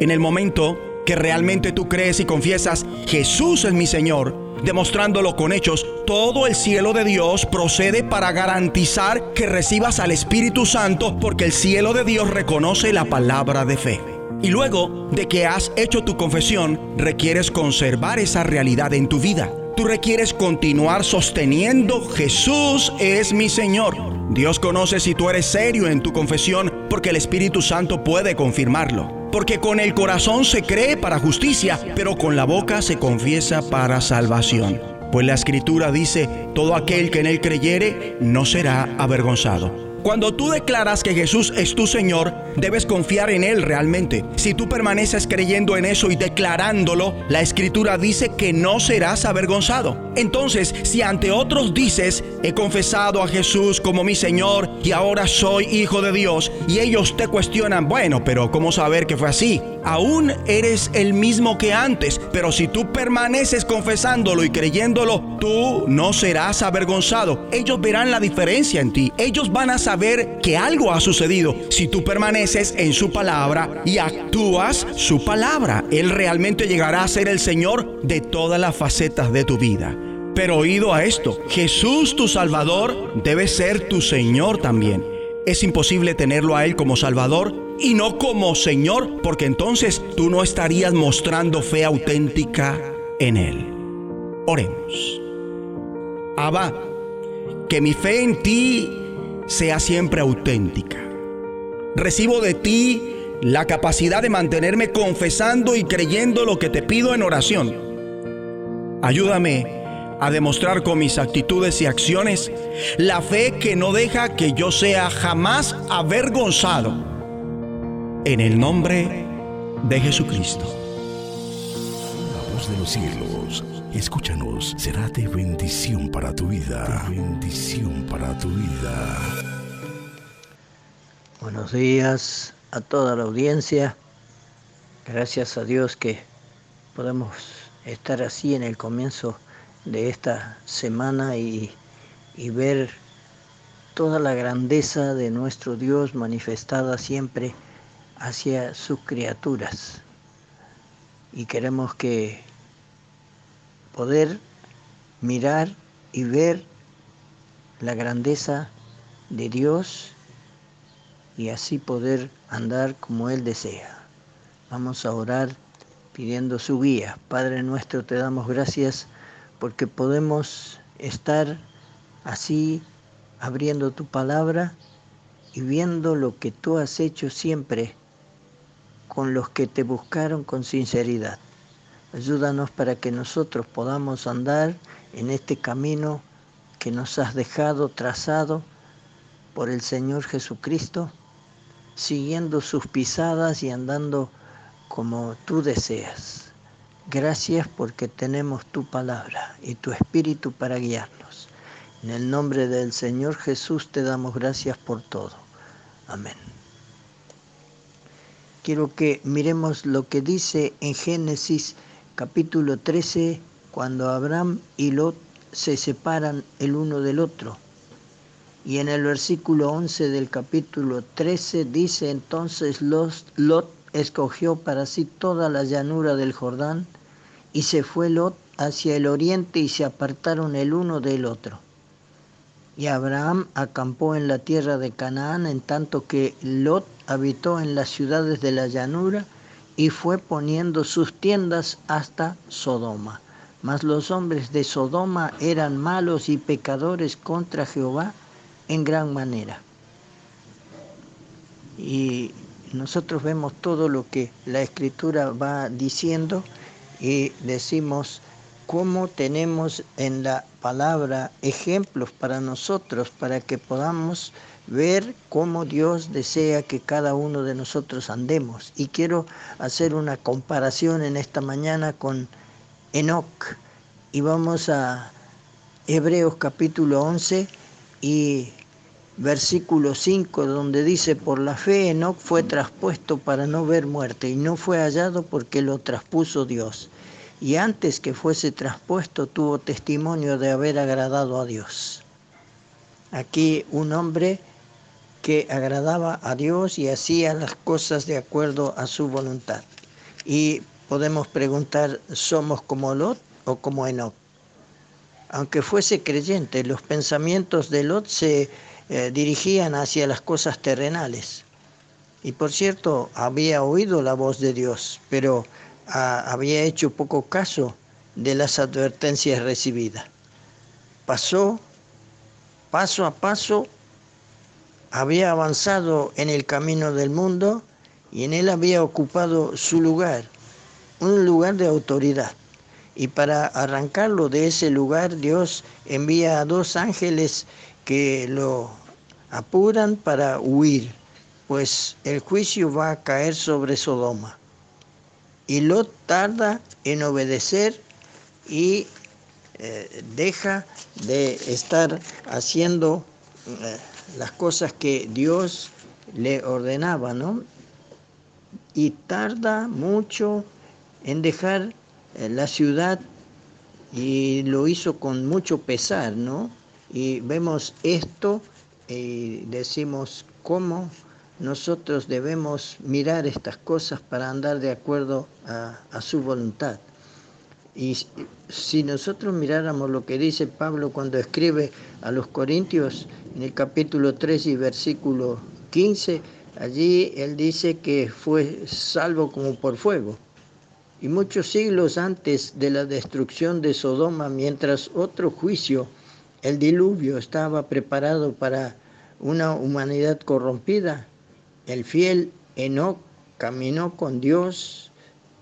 En el momento que realmente tú crees y confiesas, Jesús es mi Señor, demostrándolo con hechos, todo el cielo de Dios procede para garantizar que recibas al Espíritu Santo porque el cielo de Dios reconoce la palabra de fe. Y luego de que has hecho tu confesión, requieres conservar esa realidad en tu vida. Tú requieres continuar sosteniendo Jesús es mi Señor. Dios conoce si tú eres serio en tu confesión porque el Espíritu Santo puede confirmarlo. Porque con el corazón se cree para justicia, pero con la boca se confiesa para salvación. Pues la escritura dice, todo aquel que en él creyere no será avergonzado. Cuando tú declaras que Jesús es tu Señor, debes confiar en Él realmente. Si tú permaneces creyendo en eso y declarándolo, la Escritura dice que no serás avergonzado. Entonces, si ante otros dices, he confesado a Jesús como mi Señor y ahora soy hijo de Dios, y ellos te cuestionan, bueno, pero ¿cómo saber que fue así? Aún eres el mismo que antes, pero si tú permaneces confesándolo y creyéndolo, tú no serás avergonzado. Ellos verán la diferencia en ti. Ellos van a saber que algo ha sucedido. Si tú permaneces en su palabra y actúas su palabra, Él realmente llegará a ser el Señor de todas las facetas de tu vida. Pero oído a esto, Jesús tu Salvador debe ser tu Señor también. Es imposible tenerlo a Él como Salvador y no como Señor, porque entonces tú no estarías mostrando fe auténtica en Él. Oremos. Abba, que mi fe en ti sea siempre auténtica. Recibo de ti la capacidad de mantenerme confesando y creyendo lo que te pido en oración. Ayúdame a demostrar con mis actitudes y acciones la fe que no deja que yo sea jamás avergonzado. En el nombre de Jesucristo. La voz de los cielos, escúchanos, será de bendición para tu vida. De bendición para tu vida. Buenos días a toda la audiencia. Gracias a Dios que podemos estar así en el comienzo de esta semana y, y ver toda la grandeza de nuestro Dios manifestada siempre hacia sus criaturas. Y queremos que poder mirar y ver la grandeza de Dios y así poder andar como Él desea. Vamos a orar pidiendo su guía. Padre nuestro, te damos gracias porque podemos estar así abriendo tu palabra y viendo lo que tú has hecho siempre con los que te buscaron con sinceridad. Ayúdanos para que nosotros podamos andar en este camino que nos has dejado trazado por el Señor Jesucristo, siguiendo sus pisadas y andando como tú deseas. Gracias porque tenemos tu palabra y tu espíritu para guiarnos. En el nombre del Señor Jesús te damos gracias por todo. Amén. Quiero que miremos lo que dice en Génesis capítulo 13, cuando Abraham y Lot se separan el uno del otro. Y en el versículo 11 del capítulo 13 dice entonces Lot escogió para sí toda la llanura del Jordán y se fue Lot hacia el oriente y se apartaron el uno del otro. Y Abraham acampó en la tierra de Canaán en tanto que Lot habitó en las ciudades de la llanura y fue poniendo sus tiendas hasta Sodoma. Mas los hombres de Sodoma eran malos y pecadores contra Jehová en gran manera. Y nosotros vemos todo lo que la escritura va diciendo y decimos cómo tenemos en la palabra ejemplos para nosotros, para que podamos ver cómo Dios desea que cada uno de nosotros andemos. Y quiero hacer una comparación en esta mañana con Enoch. Y vamos a Hebreos capítulo 11 y versículo 5, donde dice, por la fe Enoch fue traspuesto para no ver muerte y no fue hallado porque lo traspuso Dios y antes que fuese traspuesto tuvo testimonio de haber agradado a Dios. Aquí un hombre que agradaba a Dios y hacía las cosas de acuerdo a su voluntad. Y podemos preguntar, ¿somos como Lot o como Enoch? Aunque fuese creyente, los pensamientos de Lot se eh, dirigían hacia las cosas terrenales. Y por cierto, había oído la voz de Dios, pero había hecho poco caso de las advertencias recibidas. Pasó paso a paso, había avanzado en el camino del mundo y en él había ocupado su lugar, un lugar de autoridad. Y para arrancarlo de ese lugar, Dios envía a dos ángeles que lo apuran para huir, pues el juicio va a caer sobre Sodoma. Y Lot tarda en obedecer y eh, deja de estar haciendo eh, las cosas que Dios le ordenaba, ¿no? Y tarda mucho en dejar eh, la ciudad y lo hizo con mucho pesar, ¿no? Y vemos esto y decimos cómo nosotros debemos mirar estas cosas para andar de acuerdo a, su voluntad. Y si nosotros miráramos lo que dice Pablo cuando escribe a los Corintios en el capítulo 3 y versículo 15, allí él dice que fue salvo como por fuego. Y muchos siglos antes de la destrucción de Sodoma, mientras otro juicio, el diluvio, estaba preparado para una humanidad corrompida, el fiel Enoch caminó con Dios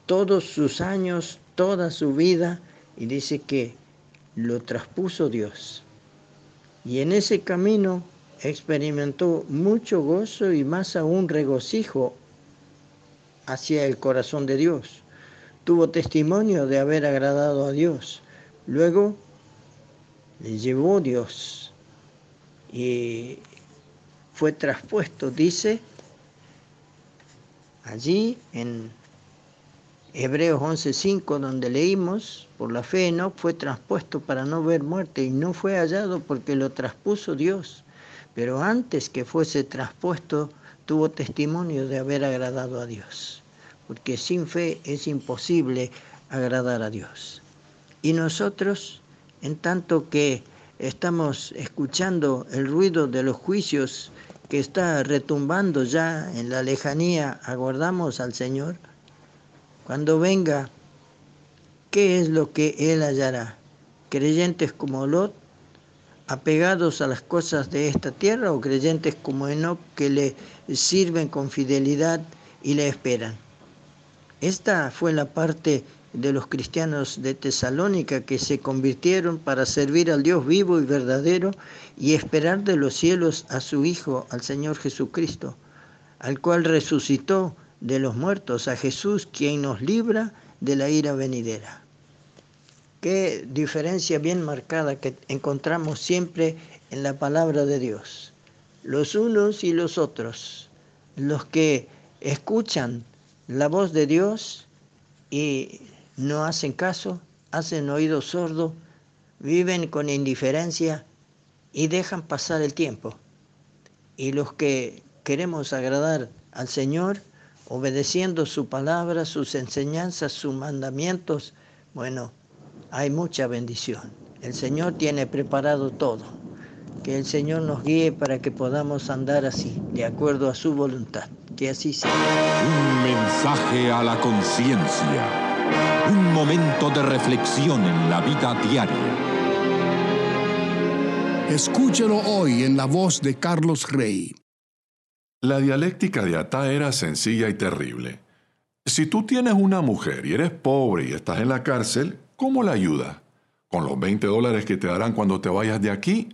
todos sus años, toda su vida, y dice que lo traspuso Dios. Y en ese camino experimentó mucho gozo y más aún regocijo hacia el corazón de Dios. Tuvo testimonio de haber agradado a Dios. Luego le llevó Dios y fue traspuesto, dice, Allí en Hebreos 11:5, donde leímos, por la fe no fue traspuesto para no ver muerte y no fue hallado porque lo traspuso Dios. Pero antes que fuese traspuesto, tuvo testimonio de haber agradado a Dios. Porque sin fe es imposible agradar a Dios. Y nosotros, en tanto que estamos escuchando el ruido de los juicios que está retumbando ya en la lejanía, aguardamos al Señor. Cuando venga, ¿qué es lo que Él hallará? ¿Creyentes como Lot, apegados a las cosas de esta tierra, o creyentes como Enoch que le sirven con fidelidad y le esperan? Esta fue la parte de los cristianos de Tesalónica que se convirtieron para servir al Dios vivo y verdadero y esperar de los cielos a su Hijo, al Señor Jesucristo, al cual resucitó de los muertos, a Jesús, quien nos libra de la ira venidera. Qué diferencia bien marcada que encontramos siempre en la palabra de Dios. Los unos y los otros, los que escuchan la voz de Dios y no hacen caso, hacen oído sordo, viven con indiferencia y dejan pasar el tiempo. Y los que queremos agradar al Señor, obedeciendo su palabra, sus enseñanzas, sus mandamientos, bueno, hay mucha bendición. El Señor tiene preparado todo. Que el Señor nos guíe para que podamos andar así, de acuerdo a su voluntad. Que así sea. Un mensaje a la conciencia. Un momento de reflexión en la vida diaria. Escúchelo hoy en la voz de Carlos Rey. La dialéctica de Atá era sencilla y terrible. Si tú tienes una mujer y eres pobre y estás en la cárcel, ¿cómo la ayudas? ¿Con los 20 dólares que te darán cuando te vayas de aquí?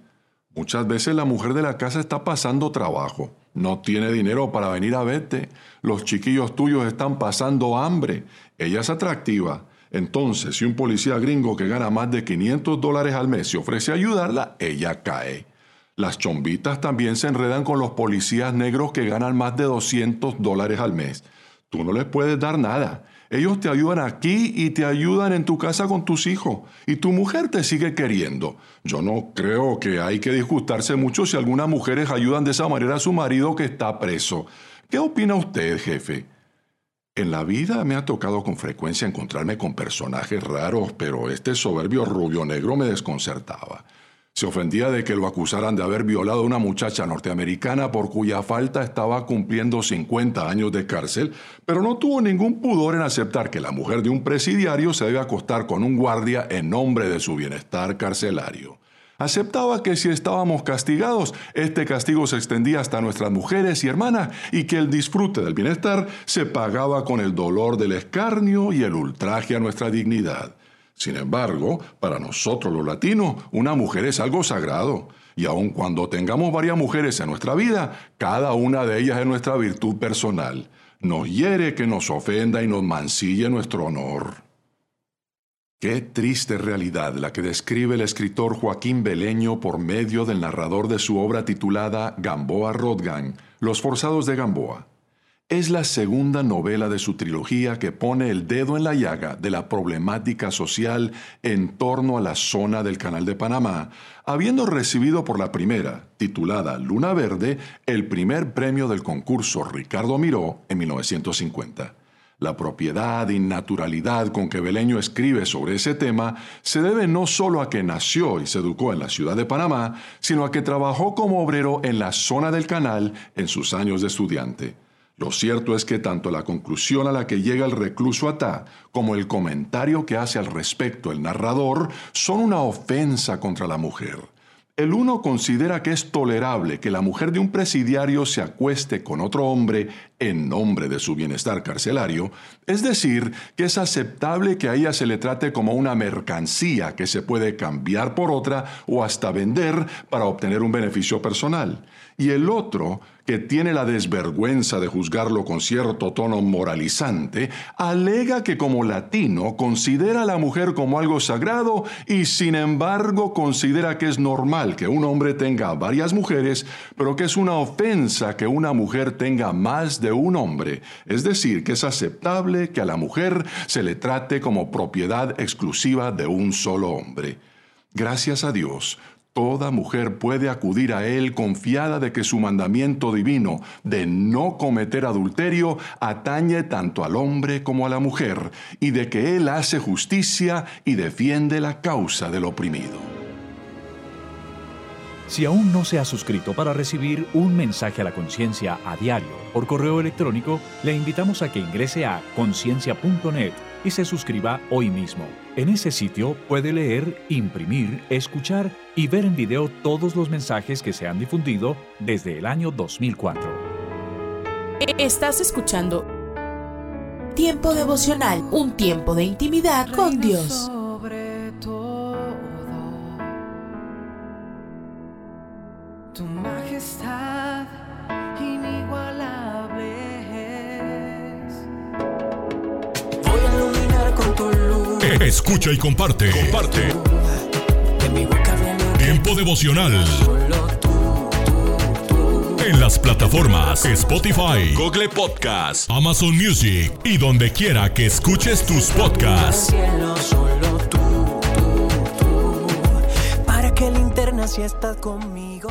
Muchas veces la mujer de la casa está pasando trabajo, no tiene dinero para venir a verte, los chiquillos tuyos están pasando hambre, ella es atractiva. Entonces, si un policía gringo que gana más de 500 dólares al mes se ofrece a ayudarla, ella cae. Las chombitas también se enredan con los policías negros que ganan más de 200 dólares al mes. Tú no les puedes dar nada. Ellos te ayudan aquí y te ayudan en tu casa con tus hijos. Y tu mujer te sigue queriendo. Yo no creo que hay que disgustarse mucho si algunas mujeres ayudan de esa manera a su marido que está preso. ¿Qué opina usted, jefe? En la vida me ha tocado con frecuencia encontrarme con personajes raros, pero este soberbio rubio negro me desconcertaba. Se ofendía de que lo acusaran de haber violado a una muchacha norteamericana por cuya falta estaba cumpliendo 50 años de cárcel, pero no tuvo ningún pudor en aceptar que la mujer de un presidiario se debe acostar con un guardia en nombre de su bienestar carcelario. Aceptaba que si estábamos castigados, este castigo se extendía hasta nuestras mujeres y hermanas y que el disfrute del bienestar se pagaba con el dolor del escarnio y el ultraje a nuestra dignidad. Sin embargo, para nosotros los latinos, una mujer es algo sagrado. Y aun cuando tengamos varias mujeres en nuestra vida, cada una de ellas es nuestra virtud personal. Nos hiere que nos ofenda y nos mancille nuestro honor. Qué triste realidad la que describe el escritor Joaquín Beleño por medio del narrador de su obra titulada Gamboa Rodgan, Los Forzados de Gamboa. Es la segunda novela de su trilogía que pone el dedo en la llaga de la problemática social en torno a la zona del Canal de Panamá, habiendo recibido por la primera, titulada Luna Verde, el primer premio del concurso Ricardo Miró en 1950. La propiedad y naturalidad con que Beleño escribe sobre ese tema se debe no solo a que nació y se educó en la ciudad de Panamá, sino a que trabajó como obrero en la zona del canal en sus años de estudiante. Lo cierto es que tanto la conclusión a la que llega el recluso Atá como el comentario que hace al respecto el narrador son una ofensa contra la mujer. El uno considera que es tolerable que la mujer de un presidiario se acueste con otro hombre en nombre de su bienestar carcelario, es decir, que es aceptable que a ella se le trate como una mercancía que se puede cambiar por otra o hasta vender para obtener un beneficio personal. Y el otro que tiene la desvergüenza de juzgarlo con cierto tono moralizante, alega que como latino considera a la mujer como algo sagrado y sin embargo considera que es normal que un hombre tenga varias mujeres, pero que es una ofensa que una mujer tenga más de un hombre, es decir, que es aceptable que a la mujer se le trate como propiedad exclusiva de un solo hombre. Gracias a Dios, Toda mujer puede acudir a Él confiada de que su mandamiento divino de no cometer adulterio atañe tanto al hombre como a la mujer, y de que Él hace justicia y defiende la causa del oprimido. Si aún no se ha suscrito para recibir un mensaje a la conciencia a diario por correo electrónico, le invitamos a que ingrese a conciencia.net y se suscriba hoy mismo. En ese sitio puede leer, imprimir, escuchar y ver en video todos los mensajes que se han difundido desde el año 2004. Estás escuchando Tiempo devocional, un tiempo de intimidad con Dios. Escucha y comparte. Comparte. Tiempo devocional. En las plataformas Spotify, Google Podcast, Amazon Music y donde quiera que escuches tus podcasts. Para que imaginas si estás conmigo.